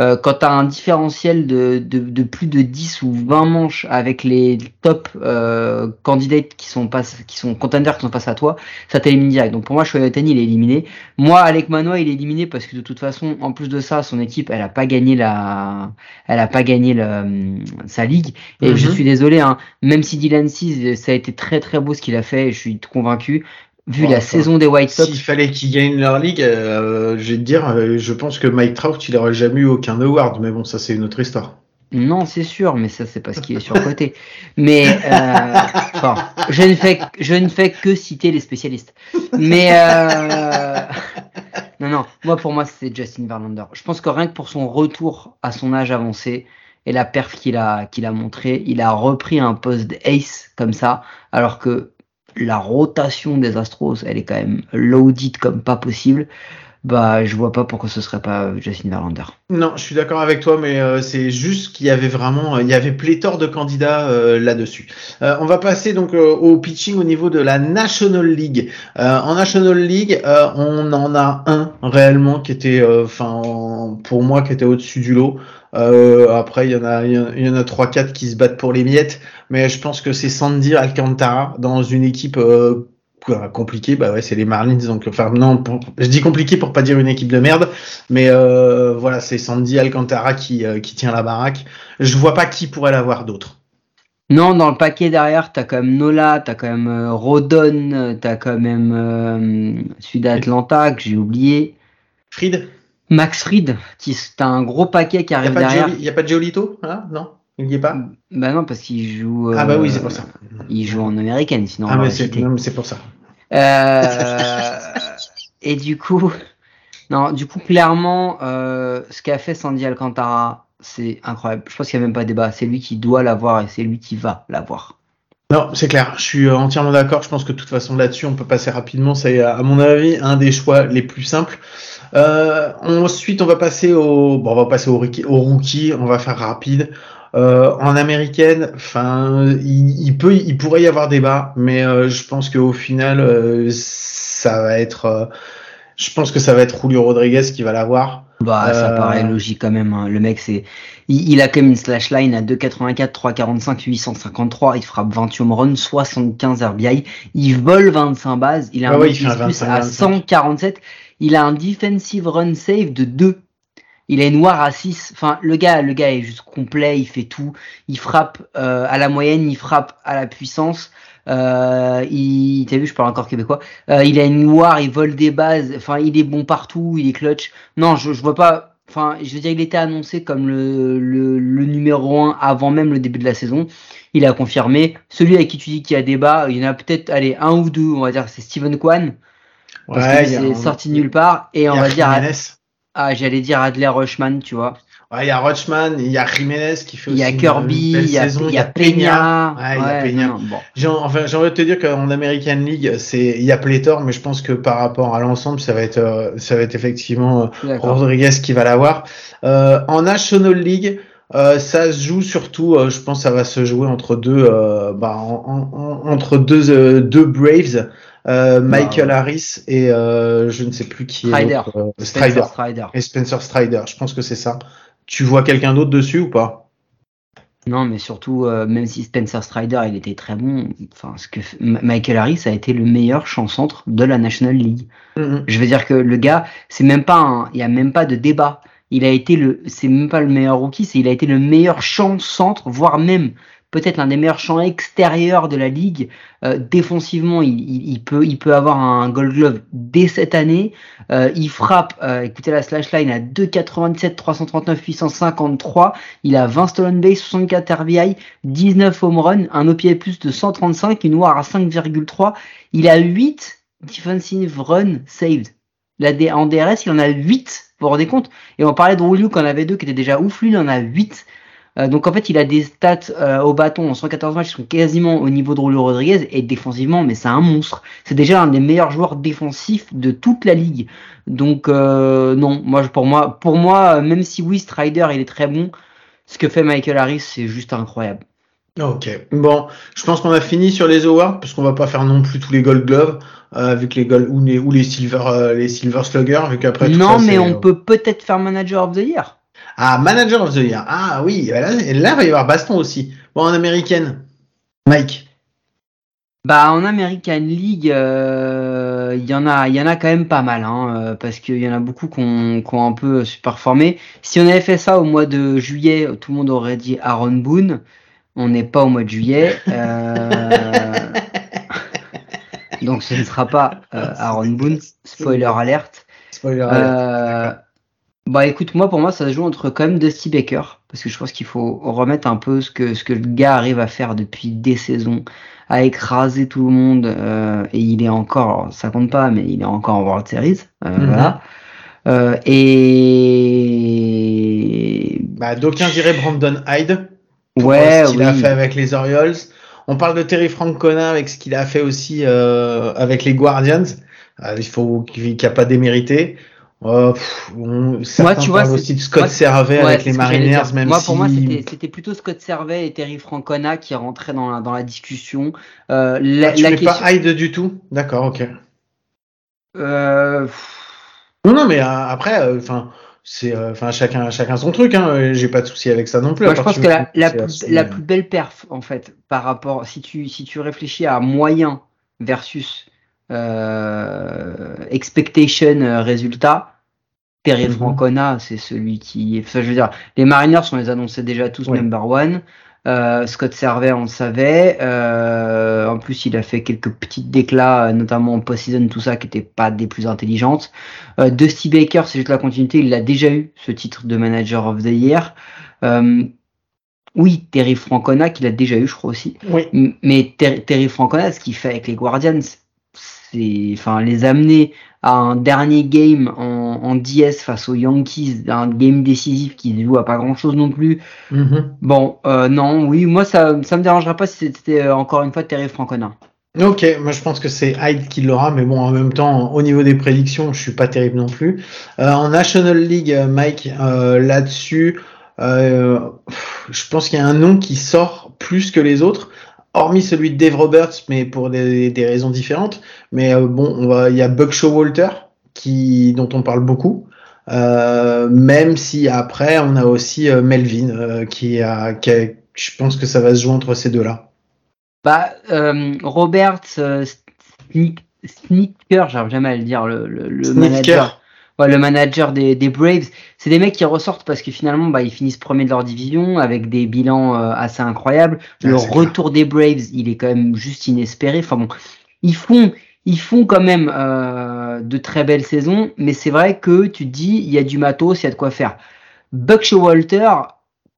Euh, quand tu as un différentiel de, de, de, plus de 10 ou 20 manches avec les top euh, candidats qui sont pas, qui sont contenders qui sont face à toi, ça t'élimine direct. Donc pour moi, Shohei Otani, il est éliminé. Moi, Alec Manoa, il est éliminé parce que de toute façon, en plus de ça, son équipe, elle a pas gagné la, elle a pas gagné le, sa ligue. Et mm -hmm. je suis désolé, hein, même si Dylan Seas, ça a été très très beau ce qu'il a fait, je suis convaincu vu la saison des White Sox. S'il fallait qu'ils gagnent leur ligue, euh, je vais te dire, euh, je pense que Mike Trout, il aurait jamais eu aucun award, mais bon, ça c'est une autre histoire. Non, c'est sûr, mais ça c'est parce qu'il est surcoté. mais euh, bon, je ne fais je ne fais que citer les spécialistes. Mais euh, non, non, moi pour moi c'est Justin Verlander. Je pense que rien que pour son retour à son âge avancé et la perf qu'il a qu'il a montré, il a repris un poste d'ace comme ça, alors que la rotation des Astros, elle est quand même loaded comme pas possible. Bah, je vois pas pourquoi ce serait pas Justin Verlander. Non, je suis d'accord avec toi, mais euh, c'est juste qu'il y avait vraiment, il y avait pléthore de candidats euh, là-dessus. Euh, on va passer donc au pitching au niveau de la National League. en National League, on en a un réellement qui était, enfin, pour moi, qui était au-dessus du lot. Après, il y en a, il y en a trois, quatre qui se battent pour les miettes, mais je pense que c'est Sandy Alcantara dans une équipe compliqué, bah ouais, c'est les Marlins. Donc, enfin, non, pour, je dis compliqué pour pas dire une équipe de merde, mais euh, voilà, c'est Sandy Alcantara qui, euh, qui tient la baraque. Je vois pas qui pourrait l'avoir d'autre. Non, dans le paquet derrière, t'as quand même Nola, t'as quand même euh, Rodon, t'as quand même euh, celui d'Atlanta que j'ai oublié. Fried? Max Fried, qui t'as un gros paquet qui arrive derrière. Il y a pas de Giolito, Non? Il n'y est pas? Bah non, parce qu'il joue. ah bah oui, c'est pour ça. Il joue en américaine, sinon. Ah mais c'est pour ça. Euh, et du coup, non, du coup, clairement, euh, ce qu'a fait Sandy Alcantara, c'est incroyable. Je pense qu'il n'y a même pas de débat. C'est lui qui doit l'avoir et c'est lui qui va l'avoir. Non, c'est clair. Je suis entièrement d'accord. Je pense que de toute façon là-dessus, on peut passer rapidement. C'est à mon avis un des choix les plus simples. Euh, ensuite, on va passer au, bon, on va passer au rookie. Au rookie on va faire rapide. Euh, en américaine, enfin, il, il, peut, il pourrait y avoir débat, mais euh, je pense qu'au final, euh, ça va être, euh, je pense que ça va être Julio Rodriguez qui va l'avoir. Bah, ça paraît logique quand même. Hein. Le mec, c'est, il, il, a quand même une slash line à 2,84, 3,45, 853. Il frappe 20 home runs, 75 RBI. Il vole 25 bases. Il a ah un ouais, plus à 147. Il a un defensive run save de 2 il une noire à 6. Enfin, le gars, le gars est juste complet, il fait tout. Il frappe euh, à la moyenne, il frappe à la puissance. Euh, il, t'as vu, je parle encore québécois. Euh, il a une noire, il vole des bases. Enfin, il est bon partout, il est clutch. Non, je, je vois pas. Enfin, je veux dire, il était annoncé comme le numéro 1 avant même le début de la saison. Il a confirmé. Celui avec qui tu dis qu'il y a débat, il y en a peut-être, allez, un ou deux, on va dire, c'est Steven Kwan. Parce Ouais, c'est un- sorti de nulle part. Et on va dire, ah, j'allais dire Adler Rushman, tu vois. Ouais, il y a Rochman, il y a Jiménez qui fait Il y a aussi Kirby, il y a, saison, il y a Peña. Ouais, il y a Peña. bon. J'ai enfin, j'ai envie de te dire qu'en American League, c'est il y a pléthore, mais je pense que par rapport à l'ensemble, ça va être euh, ça va être effectivement euh. Rodriguez qui va l'avoir. Euh, en National League, euh, ça se joue surtout, euh, je pense, que ça va se jouer entre deux, euh, bah, en- en- en- entre deux euh, deux Braves, euh, Michael Harris et euh, je ne sais plus qui Strider. est euh, Spencer Strider Strider. et Spencer Strider. Je pense que c'est ça. Tu vois quelqu'un d'autre dessus ou pas? Non, mais surtout, même si Spencer Strider, il était très bon, enfin, ce que Michael Harris a été le meilleur champ-centre de la National League. Mhm. Je veux dire que le gars, c'est même pas il y a même pas de débat. Il a été le, c'est même pas le meilleur rookie, c'est il a été le meilleur champ-centre, voire même peut-être l'un des meilleurs champs extérieurs de la ligue. Euh, défensivement, il, peut, avoir un Gold Glove dès cette année. Euh, il frappe, euh, écoutez la slash line à 2,97, 339, 853. Il a 20 stolen base, 64 RBI, 19 home run, un OPI plus de 135, une WAR à 5,3. Il a 8 defensive run saved. En DRS, il en a 8, vous vous rendez compte? Et on parlait de Rulio qui en avait deux, qui étaient déjà ouf, lui, il en a 8. Euh, donc en fait, il a des stats euh, au bâton en 114 matchs qui sont quasiment au niveau de Julio Rodriguez et défensivement, mais c'est un monstre. C'est déjà un des meilleurs joueurs défensifs de toute la ligue. Donc euh, non, moi pour moi, pour moi, même si oui, Strider il est très bon, ce que fait Michael Harris c'est juste incroyable. Ok, bon, je pense qu'on a fini sur les awards parce qu'on va pas faire non plus tous les Gold Gloves avec les Gold ou les, ou les Silver les Silver Slugger vu qu'après non, mais on peut peut-être faire Manager of the Year. Ah, Manager of the Year. Ah oui, là, là, il va y avoir baston aussi. Bon, en américaine, Mike. Bah en American League, euh, il y en a, il y en a quand même pas mal, hein, euh, parce qu'il y en a beaucoup qui ont, un peu performé. Si on avait fait ça au mois de juillet, tout le monde aurait dit Aaron Boone. On n'est pas au mois de juillet, euh, donc ce ne sera pas Aaron Boone. Spoiler alerte. Spoiler alert. Bah écoute, moi pour moi ça se joue entre quand même Dusty Baker, parce que je pense qu'il faut remettre un peu ce que, ce que le gars arrive à faire depuis des saisons, à écraser tout le monde, euh, et il est encore, ça compte pas, mais il est encore en World Series, euh, mhm. voilà. Euh, et bah d'aucuns diraient Brandon Hyde, pour ouais, ce qu'il a fait avec les Orioles. On parle de Terry Francona avec ce qu'il a fait aussi avec les Guardians. il faut qu'il n'y a pas démérité. Oh, moi, tu vois, aussi de Scott Servais avec les Mariners, même moi, pour moi, c'était plutôt Scott Servais et Terry Francona qui rentraient dans la, dans la discussion. Euh, la, ah, tu la question... pas Hyde du tout? D'accord, ok. Euh... Non, non, mais euh, après, euh, enfin. c'est enfin chacun chacun son truc hein j'ai pas de souci avec ça non plus moi je pense que la, la, plus, la plus belle perf en fait par rapport si tu si tu réfléchis à moyen versus euh, expectation résultat Terry mhm. Francona, c'est celui qui. Enfin, je veux dire, les Mariners, on les annonçait déjà tous number one. Euh, Scott Servet, on le savait. Euh, en plus, il a fait quelques petites déclats, notamment en post-season, tout ça, qui n'étaient pas des plus intelligentes. Euh, Dusty Baker, c'est juste la continuité. Il a déjà eu ce titre de Manager of the Year. Euh, oui, Terry Francona, qu'il a déjà eu, je crois aussi. Oui. Mais Terry Francona, ce qu'il fait avec les Guardians, c'est, enfin, les amener un dernier game en, en, DS face aux Yankees, un game décisif qui joue à pas grand chose non plus. Mm-hmm. Bon, euh, non, oui, moi ça, ça me dérangerait pas si c'était euh, encore une fois Terry Francona. Ok, moi je pense que c'est Hyde qui l'aura, mais bon, en même temps, au niveau des prédictions, je suis pas terrible non plus. Euh, en National League, Mike, là-dessus, je pense qu'il y a un nom qui sort plus que les autres hormis celui de Dave Roberts, mais pour des, raisons différentes. Mais bon, on va, il y a Buck Showalter qui, dont on parle beaucoup. Euh, même si après, on a aussi euh, Melvin qui, a, qui je pense que ça va se jouer entre ces deux-là. Bah, Roberts, Sneaker, j'arrive jamais à le dire, le, le, manager le manager des, des Braves, c'est des mecs qui ressortent parce que finalement, bah, ils finissent premier de leur division avec des bilans euh, assez incroyables. le retour des Braves, il est quand même juste inespéré. Enfin bon, ils font, ils font quand même euh, de très belles saisons, mais c'est vrai que tu te dis, il y a du matos, il y a de quoi faire. Buck Walter,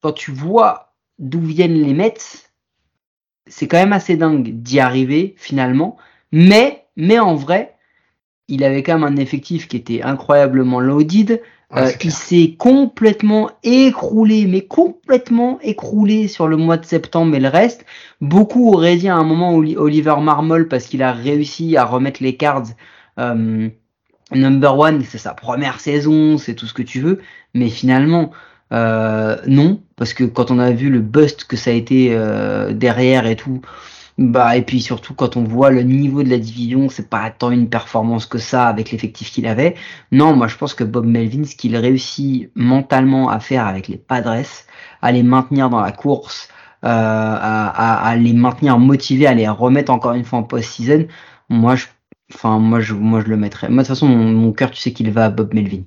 quand tu vois d'où viennent les Mets, c'est quand même assez dingue d'y arriver finalement. Mais, mais en vrai, il avait quand même un effectif qui était incroyablement loaded. Euh, il s'est complètement écroulé, mais complètement écroulé sur le mois de septembre et le reste. Beaucoup auraient dit à un moment Oliver Marmol parce qu'il a réussi à remettre les cards euh, number one, c'est sa première saison, c'est tout ce que tu veux. Mais finalement, euh, non, parce que quand on a vu le bust que ça a été derrière et tout, bah et puis surtout quand on voit le niveau de la division, c'est pas tant une performance que ça avec l'effectif qu'il avait. Non, moi je pense que Bob Melvin, ce qu'il réussit mentalement à faire avec les Padres, à les maintenir dans la course, euh, à, les maintenir motivés, à les remettre encore une fois en post-season, moi je, enfin moi je, moi je le mettrais. Moi de toute façon mon, mon cœur, tu sais qu'il va à Bob Melvin.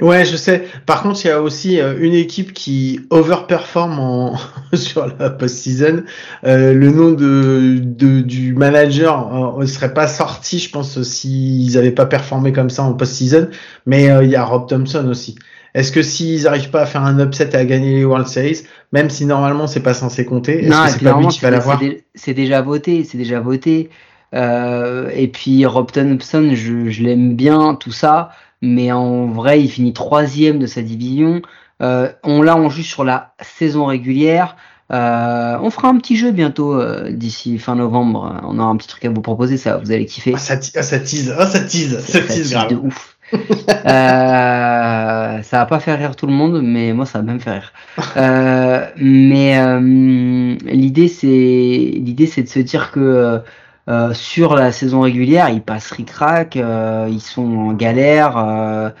Ouais, je sais. Par contre, il y a aussi euh, une équipe qui overperforme en... sur la post-season. Euh, le nom de, de du manager ne euh, serait pas sorti, je pense, s'ils n'avaient pas performé comme ça en post-season. Mais il y a Rob Thompson aussi. Est-ce que s'ils n'arrent pas à faire un upset et à gagner les World Series, même si normalement c'est pas censé compter, est-ce que c'est pas lui qui va l'avoir C'est déjà voté, c'est déjà voté. et puis Rob Thompson, je, je l'aime bien, tout ça mais en vrai, il finit troisième de sa division. Euh, on là, on joue sur la saison régulière. Euh, on fera un petit jeu bientôt euh, d'ici fin novembre. On aura un petit truc à vous proposer, ça vous allez kiffer. Ah, ça, ah, ça tease, ah, ça tease, ça, ça tease, grave. de ouf. euh, ça va pas faire rire tout le monde, mais moi ça va même faire rire. Euh, mais euh, l'idée c'est l'idée c'est de se dire que euh, sur la saison régulière ils passent ric-rac, ils sont en galère.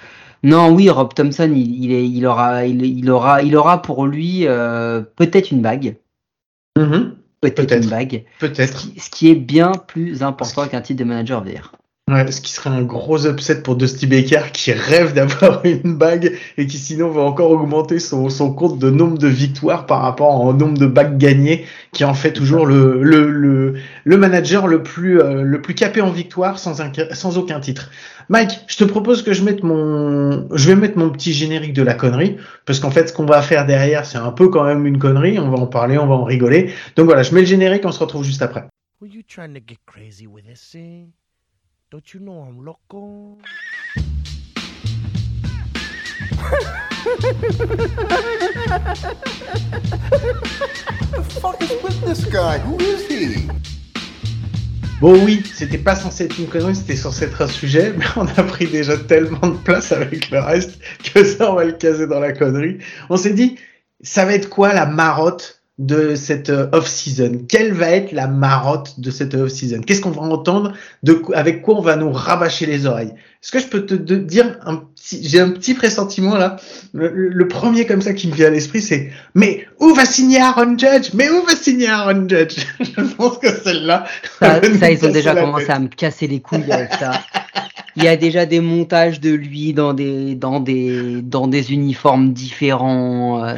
non, oui, Rob Thompson, il, il, est, il aura, il, il, aura, il aura pour lui peut-être une bague. Mm -hmm. Peut-être peut une bague. Peut-être. Ce, ce, qui est bien plus important qu'un titre de manager year. Ouais, ce qui serait un gros upset pour Dusty Baker qui rêve d'avoir une bague et qui sinon va encore augmenter son, son compte de nombre de victoires par rapport au nombre de bagues gagnées, qui en fait toujours le, le, le, le manager le plus, euh, le plus capé en victoire sans, un, sans aucun titre. Mike, je te propose que je mette mon, je vais mettre mon petit générique de la connerie, parce qu'en fait, ce qu'on va faire derrière, c'est un peu quand même une connerie. On va en parler, on va en rigoler. Donc voilà, je mets le générique, on se retrouve juste après. Were you Don't you know I'm loco? the fuck is with this guy? Who is he? Bon oui, c'était pas censé être une connerie, c'était censé être un sujet, mais on a pris déjà tellement de place avec le reste que ça on va le caser dans la connerie. On s'est dit, ça va être quoi la marotte? De cette off-season Quelle va être la marotte de cette off-season? Qu'est-ce qu'on va entendre de, Avec quoi on va nous rabâcher les oreilles? Est-ce que je peux te, dire un petit J'ai un petit pressentiment là. Le, le, premier comme ça qui me vient à l'esprit, c'est mais où va signer Aaron Judge? Mais où va signer Aaron Judge Je pense que celle-là. Ça, ça ils ont déjà commencé à me casser les couilles avec ça. Il y a déjà des montages de lui dans des dans des dans des uniformes différents.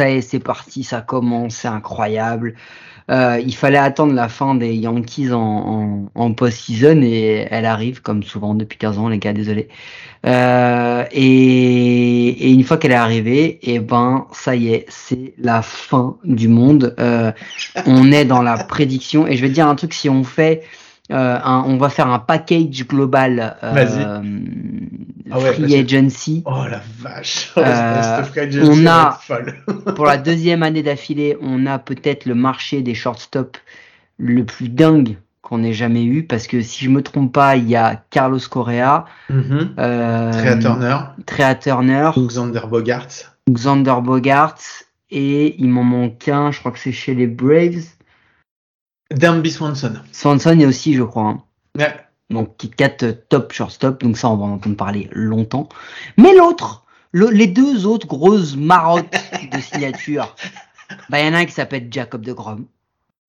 Euh, c'est parti, ça commence, c'est incroyable. Euh, il fallait attendre la fin des Yankees en, en, post-season et elle arrive comme souvent depuis 15 ans, les gars, désolé. Euh, et, une fois qu'elle est arrivée, et eh ben ça y est, c'est la fin du monde. Euh, on est dans la prédiction et je vais dire un truc si on fait un, on va faire un package global euh, ah ouais, free agency. Oh la vache. Euh, on a pour la deuxième année d'affilée, on a peut-être le marché des shortstop le plus dingue qu'on ait jamais eu parce que si je me trompe pas, il y a Carlos Correa, mm -hmm. euh, Trea Turner, Trea Turner, Xander Bogarts, Xander Bogarts et il m'en manque un, je crois que c'est chez les Braves. Derby Swanson. Swanson est aussi, je crois. Hein. Ouais. Donc, qui quatre top shortstop. Donc, ça, on va en entendre parler longtemps. Mais l'autre, le, les deux autres grosses marottes de signature, bah, il y en a un qui s'appelle Jacob de Grom.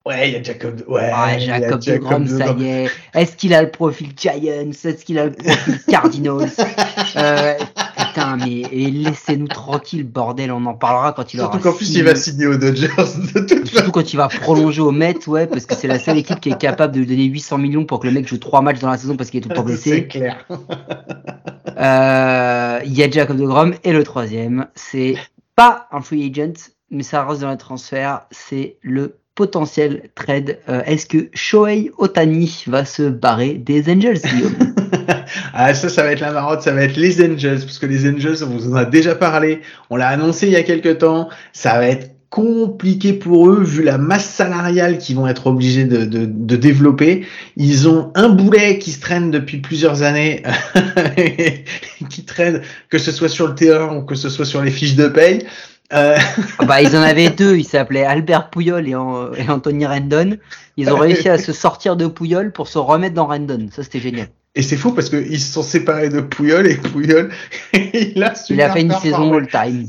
Ouais, il y a Jacob. Ouais, ouais Jacob, de Grom, ça y est. Est-ce qu'il a le profil Giants? Est-ce qu'il a le profil Cardinals? Euh, Putain, mais laissez-nous tranquille, bordel. On en parlera quand il Surtout aura. qu'en plus, il va signer aux Dodgers. Surtout quand il va prolonger au Mets, ouais, parce que c'est la seule équipe qui est capable de lui donner 800 millions pour que le mec joue trois matchs dans la saison parce qu'il est tout le temps blessé. C'est clair. euh, il y a Jacob de Grom et le troisième, c'est pas un free agent, mais ça reste dans le transfert, c'est le potentiel trade. Euh, Est-ce que Shohei Otani va se barrer des Angels, Ah, ça, ça va être la marotte, ça va être les Angels, parce que les Angels, on vous en a déjà parlé, on l'a annoncé il y a quelques temps, ça va être compliqué pour eux vu la masse salariale qu'ils vont être obligés de, de, de, développer. Ils ont un boulet qui se traîne depuis plusieurs années, qui traîne que ce soit sur le terrain ou que ce soit sur les fiches de paye. Euh... bah, ils en avaient deux, ils s'appelaient Albert Pouyol et, et, Anthony Rendon. Ils ont réussi à se sortir de Pouyol pour se remettre dans Rendon. Ça, c'était génial. Et c'est fou parce qu'ils se sont séparés de Pouyol et Pouyol, il a, il a fait une saison all-time.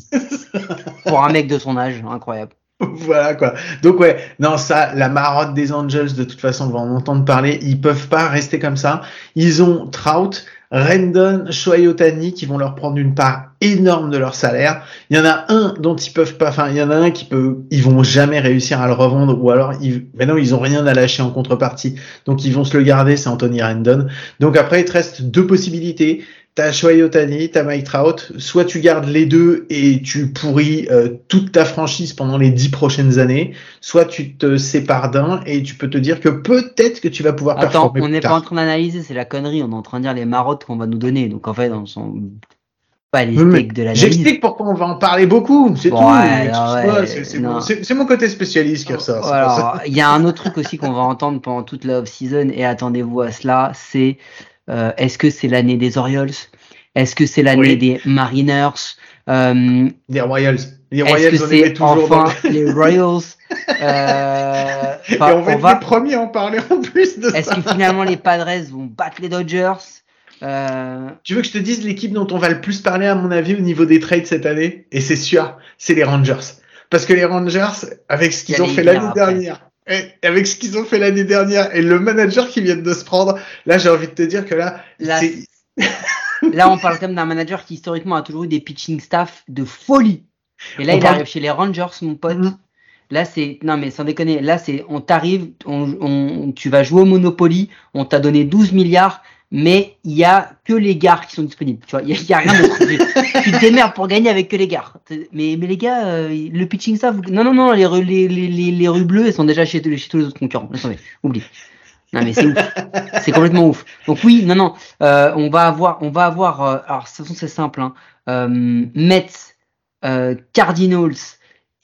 pour un mec de son âge, incroyable. Voilà quoi. Donc ouais, non ça, la marotte des Angels, de toute façon, on va en entendre parler. Ils peuvent pas rester comme ça. Ils ont Trout, Rendon, Shoyotani qui vont leur prendre une part énorme de leur salaire. Il y en a un dont ils peuvent pas, enfin, il y en a un qui peut, ils vont jamais réussir à le revendre ou alors, ils, maintenant, ils ont rien à lâcher en contrepartie. Donc, ils vont se le garder, c'est Anthony Rendon. Donc, après, il te reste deux possibilités. T'as Shohei Otani, t'as Mike Trout. Soit tu gardes les deux et tu pourris euh, toute ta franchise pendant les dix prochaines années. Soit tu te sépares d'un et tu peux te dire que peut-être que tu vas pouvoir Attends, performer on n'est pas en train d'analyser, c'est la connerie. On est en train de dire les marottes qu'on va nous donner. Donc en fait, on s'en pas les Oui, mais steaks de l'analyse. J'explique pourquoi on va en parler beaucoup, c'est Bon, tout. ouais, Excuse-moi, ouais, c'est- mon- côté spécialiste qui ressort. alors, Il y a un autre truc aussi qu'on va entendre pendant toute la off-season et attendez-vous à cela, c'est euh, est-ce que c'est l'année des Orioles? Est-ce que c'est l'année Oui. des Mariners? Euh, Les Royals. Les Est-ce Royals, que on les toujours dans enfin les Royals? Euh, Et on va être va- les premiers à en parler en plus de Est-ce ça. que finalement les Padres vont battre les Dodgers? Euh, Tu veux que je te dise l'équipe dont on va le plus parler, à mon avis, au niveau des trades cette année? Et c'est sûr, c'est les Rangers. Parce que les Rangers, avec ce qu'ils ont fait l'année dernière, et avec ce qu'ils ont fait l'année dernière, et le manager qui vient de se prendre, là, j'ai envie de te dire que là, Là, c'est- Là, on parle quand même d'un manager qui historiquement a toujours eu des pitching staff de folie. Et là, On il parle- arrive chez les Rangers, mon pote. Mhm. Là, c'est non mais sans déconner. Là, c'est on t'arrive, on, on- tu vas jouer au Monopoly. On t'a donné 12 milliards, mais il y a que les gars qui sont disponibles. Tu vois, il y, a- il y a rien d'autre. tu te démerdes pour gagner avec que les gars. Mais mais les gars, euh, le pitching staff, vous- non non non, les les les les, rues bleues, elles sont déjà chez, chez tous les autres concurrents. Tomber, oublie. Non mais c'est ouf, c'est complètement ouf. Donc oui, non non, euh, on va avoir, on va avoir. euh, alors de toute façon c'est simple. Hein, euh, Mets, euh, Cardinals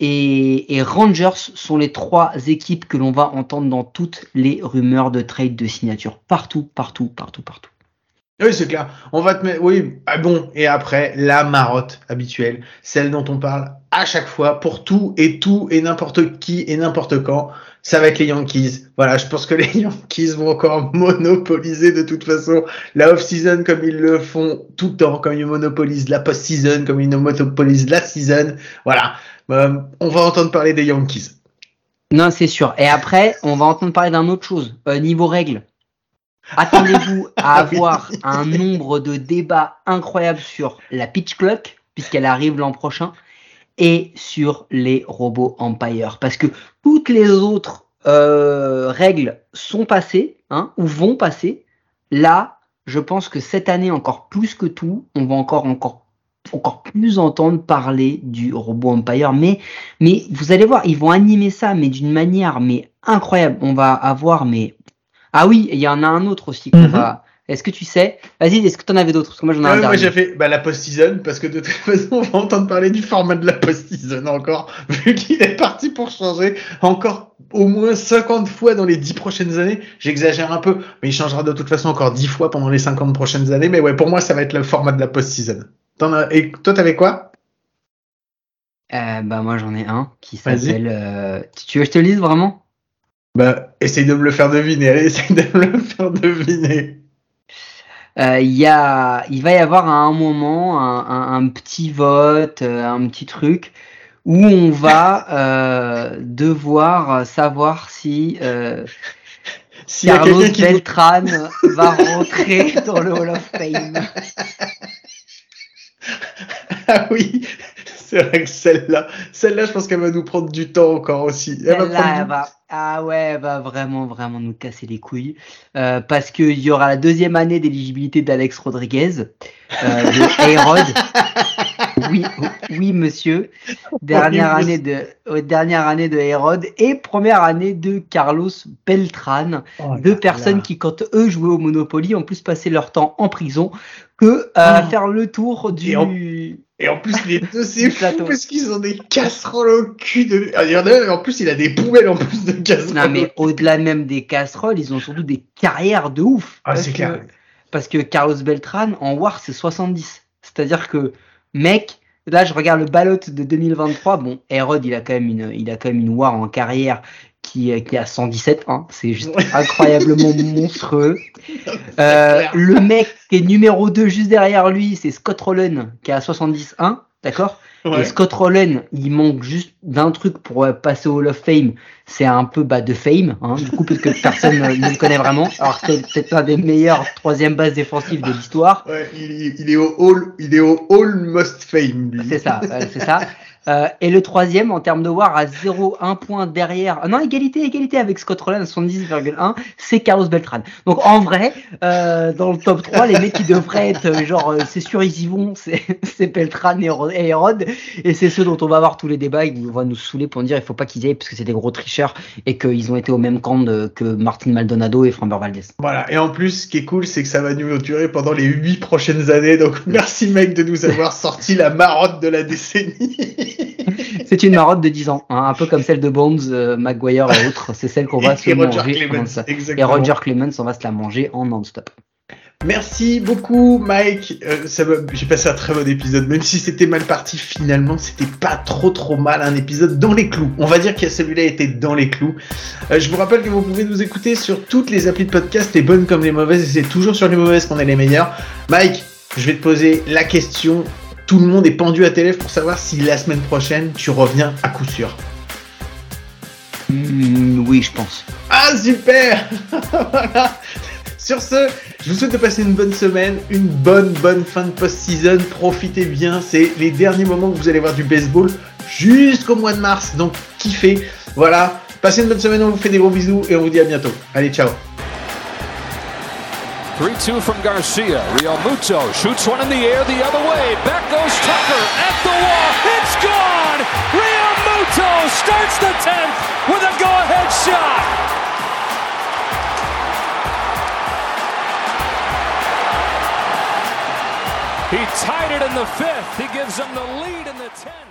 et, Rangers sont les trois équipes que l'on va entendre dans toutes les rumeurs de trade de signature, partout, partout, partout, partout. Oui, c'est clair. On va te mettre. Oui, ah bon. Et après, la marotte habituelle, celle dont on parle à chaque fois pour tout et tout et n'importe qui et n'importe quand. Ça va être les Yankees. Voilà, je pense que les Yankees vont encore monopoliser de toute façon la off-season comme ils le font tout le temps, comme ils monopolisent la post-season, comme ils monopolisent la season. Voilà. Euh, on va entendre parler des Yankees. Non, c'est sûr. Et après, on va entendre parler d'un autre chose. Euh, niveau règles, attendez-vous à avoir un nombre de débats incroyables sur la pitch clock, puisqu'elle arrive l'an prochain, et sur les robots Empire. Parce que toutes les autres euh, règles sont passées, hein, ou vont passer. Là, je pense que cette année, encore plus que tout, on va encore, encore, encore plus entendre parler du robot Empire. Mais mais vous allez voir, ils vont animer ça, mais d'une manière mais incroyable. On va avoir, mais ah oui, il y en a un autre aussi qu'on Mhm. va. Est-ce que tu sais? Vas-y, est-ce que tu en avais d'autres? Parce que moi j'en ai Ouais, un moi dernier. j'ai fait bah, la post-season parce que de toute façon on va entendre parler du format de la post-season encore vu qu'il est parti pour changer encore au moins 50 fois dans les 10 prochaines années. J'exagère un peu mais il changera de toute façon encore 10 fois pendant les 50 prochaines années mais ouais pour moi ça va être le format de la post-season. As- Et toi t'avais quoi? Euh, bah moi j'en ai un qui s'appelle. euh, Tu veux que je te le lise vraiment? Bah essaye de me le faire deviner, allez essaye de me le faire deviner. Euh, Il y a, il va y avoir à un moment un, un- un petit vote, euh, un petit truc où on va euh, devoir savoir si euh, Carlos Beltran va rentrer dans le Hall of Fame. Ah oui, c'est vrai que celle-là, celle-là je pense qu'elle va nous prendre du temps encore aussi. Elle va Celle-là, prendre elle du- va, ah ouais, elle va vraiment, vraiment nous casser les couilles. Euh, parce qu'il y aura la deuxième année d'éligibilité d'Alex Rodriguez, euh, de. Oui, oui, monsieur. Dernière Oui, année de, euh, dernière année de A-Rod et première année de Carlos Beltran. Oh Deux personnes là. qui, quand eux jouaient au Monopoly, ont plus passé leur temps en prison que à Oh. faire le tour du. Et en- Et en plus, les deux, c'est fou plateau. parce qu'ils ont des casseroles au cul. De... Ah, Il y en a un, en plus, il a des poubelles en plus de casseroles. Non, mais au-delà même des casseroles, ils ont surtout des carrières de ouf. Ah, c'est clair. Parce que Carlos Beltran, en War, c'est 70. C'est-à-dire que, mec, là, je regarde le ballot de 2023. Bon, Herod, il a quand même une, il a quand même une War en carrière qui, qui a 117. Hein. C'est juste incroyablement monstrueux. Euh, le mec qui est numéro 2 juste derrière lui, c'est Scott Rowland, qui a 71. D'accord? Ouais. et Scott Rowland, il manque juste d'un truc pour passer au Hall of Fame, c'est un peu bah, de fame, hein, du coup, parce que personne ne le connaît vraiment. Alors c'est peut-être un des meilleurs troisième base défensive de l'histoire. Ouais, il, il, est au Hall, il est au Almost Fame. lui. C'est ça, c'est ça. Euh, et le troisième en termes de war à 0,1 point derrière. ah non, égalité, égalité avec Scott Rowland à 70,1, c'est Carlos Beltran. Donc en vrai, euh, dans le top 3, les mecs qui devraient être euh, genre, euh, c'est sûr, ils y vont, c'est Beltran et Ro- et Hérode. Et c'est ceux dont on va avoir tous les débats. Ils vont nous saouler pour dire il faut pas qu'ils y aillent parce que c'est des gros tricheurs et qu'ils ont été au même camp que Martin Maldonado et Framber Valdez. Voilà. Et en plus, ce qui est cool, c'est que ça va nous durer pendant les huit prochaines années. Donc, merci, mec, de nous avoir sorti la marotte de la décennie. C'est une marotte de 10 ans, hein, un peu comme celle de Bones, euh, Maguire et autres. C'est celle qu'on va se Et Roger manger. Clemens. Et. Roger Clemens, on va se la manger en non-stop. Merci beaucoup, Mike. Euh, J'ai passé un très bon épisode, même si c'était mal parti. Finalement, c'était pas trop trop mal. Un épisode dans les clous. On va dire que celui-là était dans les clous. Euh, je vous rappelle que vous pouvez nous écouter sur toutes les applis de podcast, les bonnes comme les mauvaises, et c'est toujours sur les mauvaises qu'on est les meilleurs. Mike, je vais te poser la question. Tout le monde est pendu à tes lèvres pour savoir si la semaine prochaine tu reviens à coup sûr. Hmm, oui, je pense. Ah super Voilà Sur ce, je vous souhaite de passer une bonne semaine, une bonne bonne fin de post-season. Profitez bien, c'est les derniers moments que vous allez voir du baseball jusqu'au mois de mars. Donc kiffez. Voilà, passez une bonne semaine, on vous fait des gros bisous et on vous dit à bientôt. Allez, ciao 3-2 from Garcia. Real Muto shoots one in the air the other way. Back goes Tucker at the wall. It's gone! Real Muto starts the 10th with a go-ahead shot. He tied it in the fifth. He gives them the lead in the 10th.